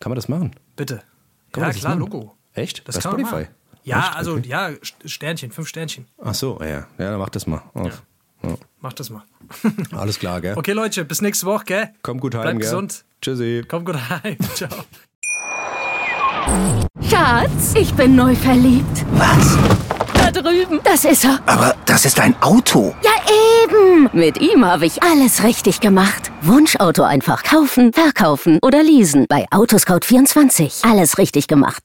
Kann man das machen? Bitte. Kann man ja, das klar? Logo. Echt? Das Bei kann man Spotify? machen. Ja, Echt? also, Okay. ja, St- Sternchen, fünf Sternchen. Ach so, ja. Ja, dann mach das mal. Auf. Ja. Mach das mal. *laughs* Alles klar, gell? Okay, Leute, bis nächste Woche, gell? Kommt gut heim, Bleibt gell? gesund. Tschüssi. Kommt gut heim. *laughs* Ciao. Schatz, ich bin neu verliebt. Was? Da drüben. Das ist er. Aber das ist ein Auto. Ja, eben. Mit ihm habe ich alles richtig gemacht. Wunschauto einfach kaufen, verkaufen oder leasen. Bei Autoscout24. Alles richtig gemacht.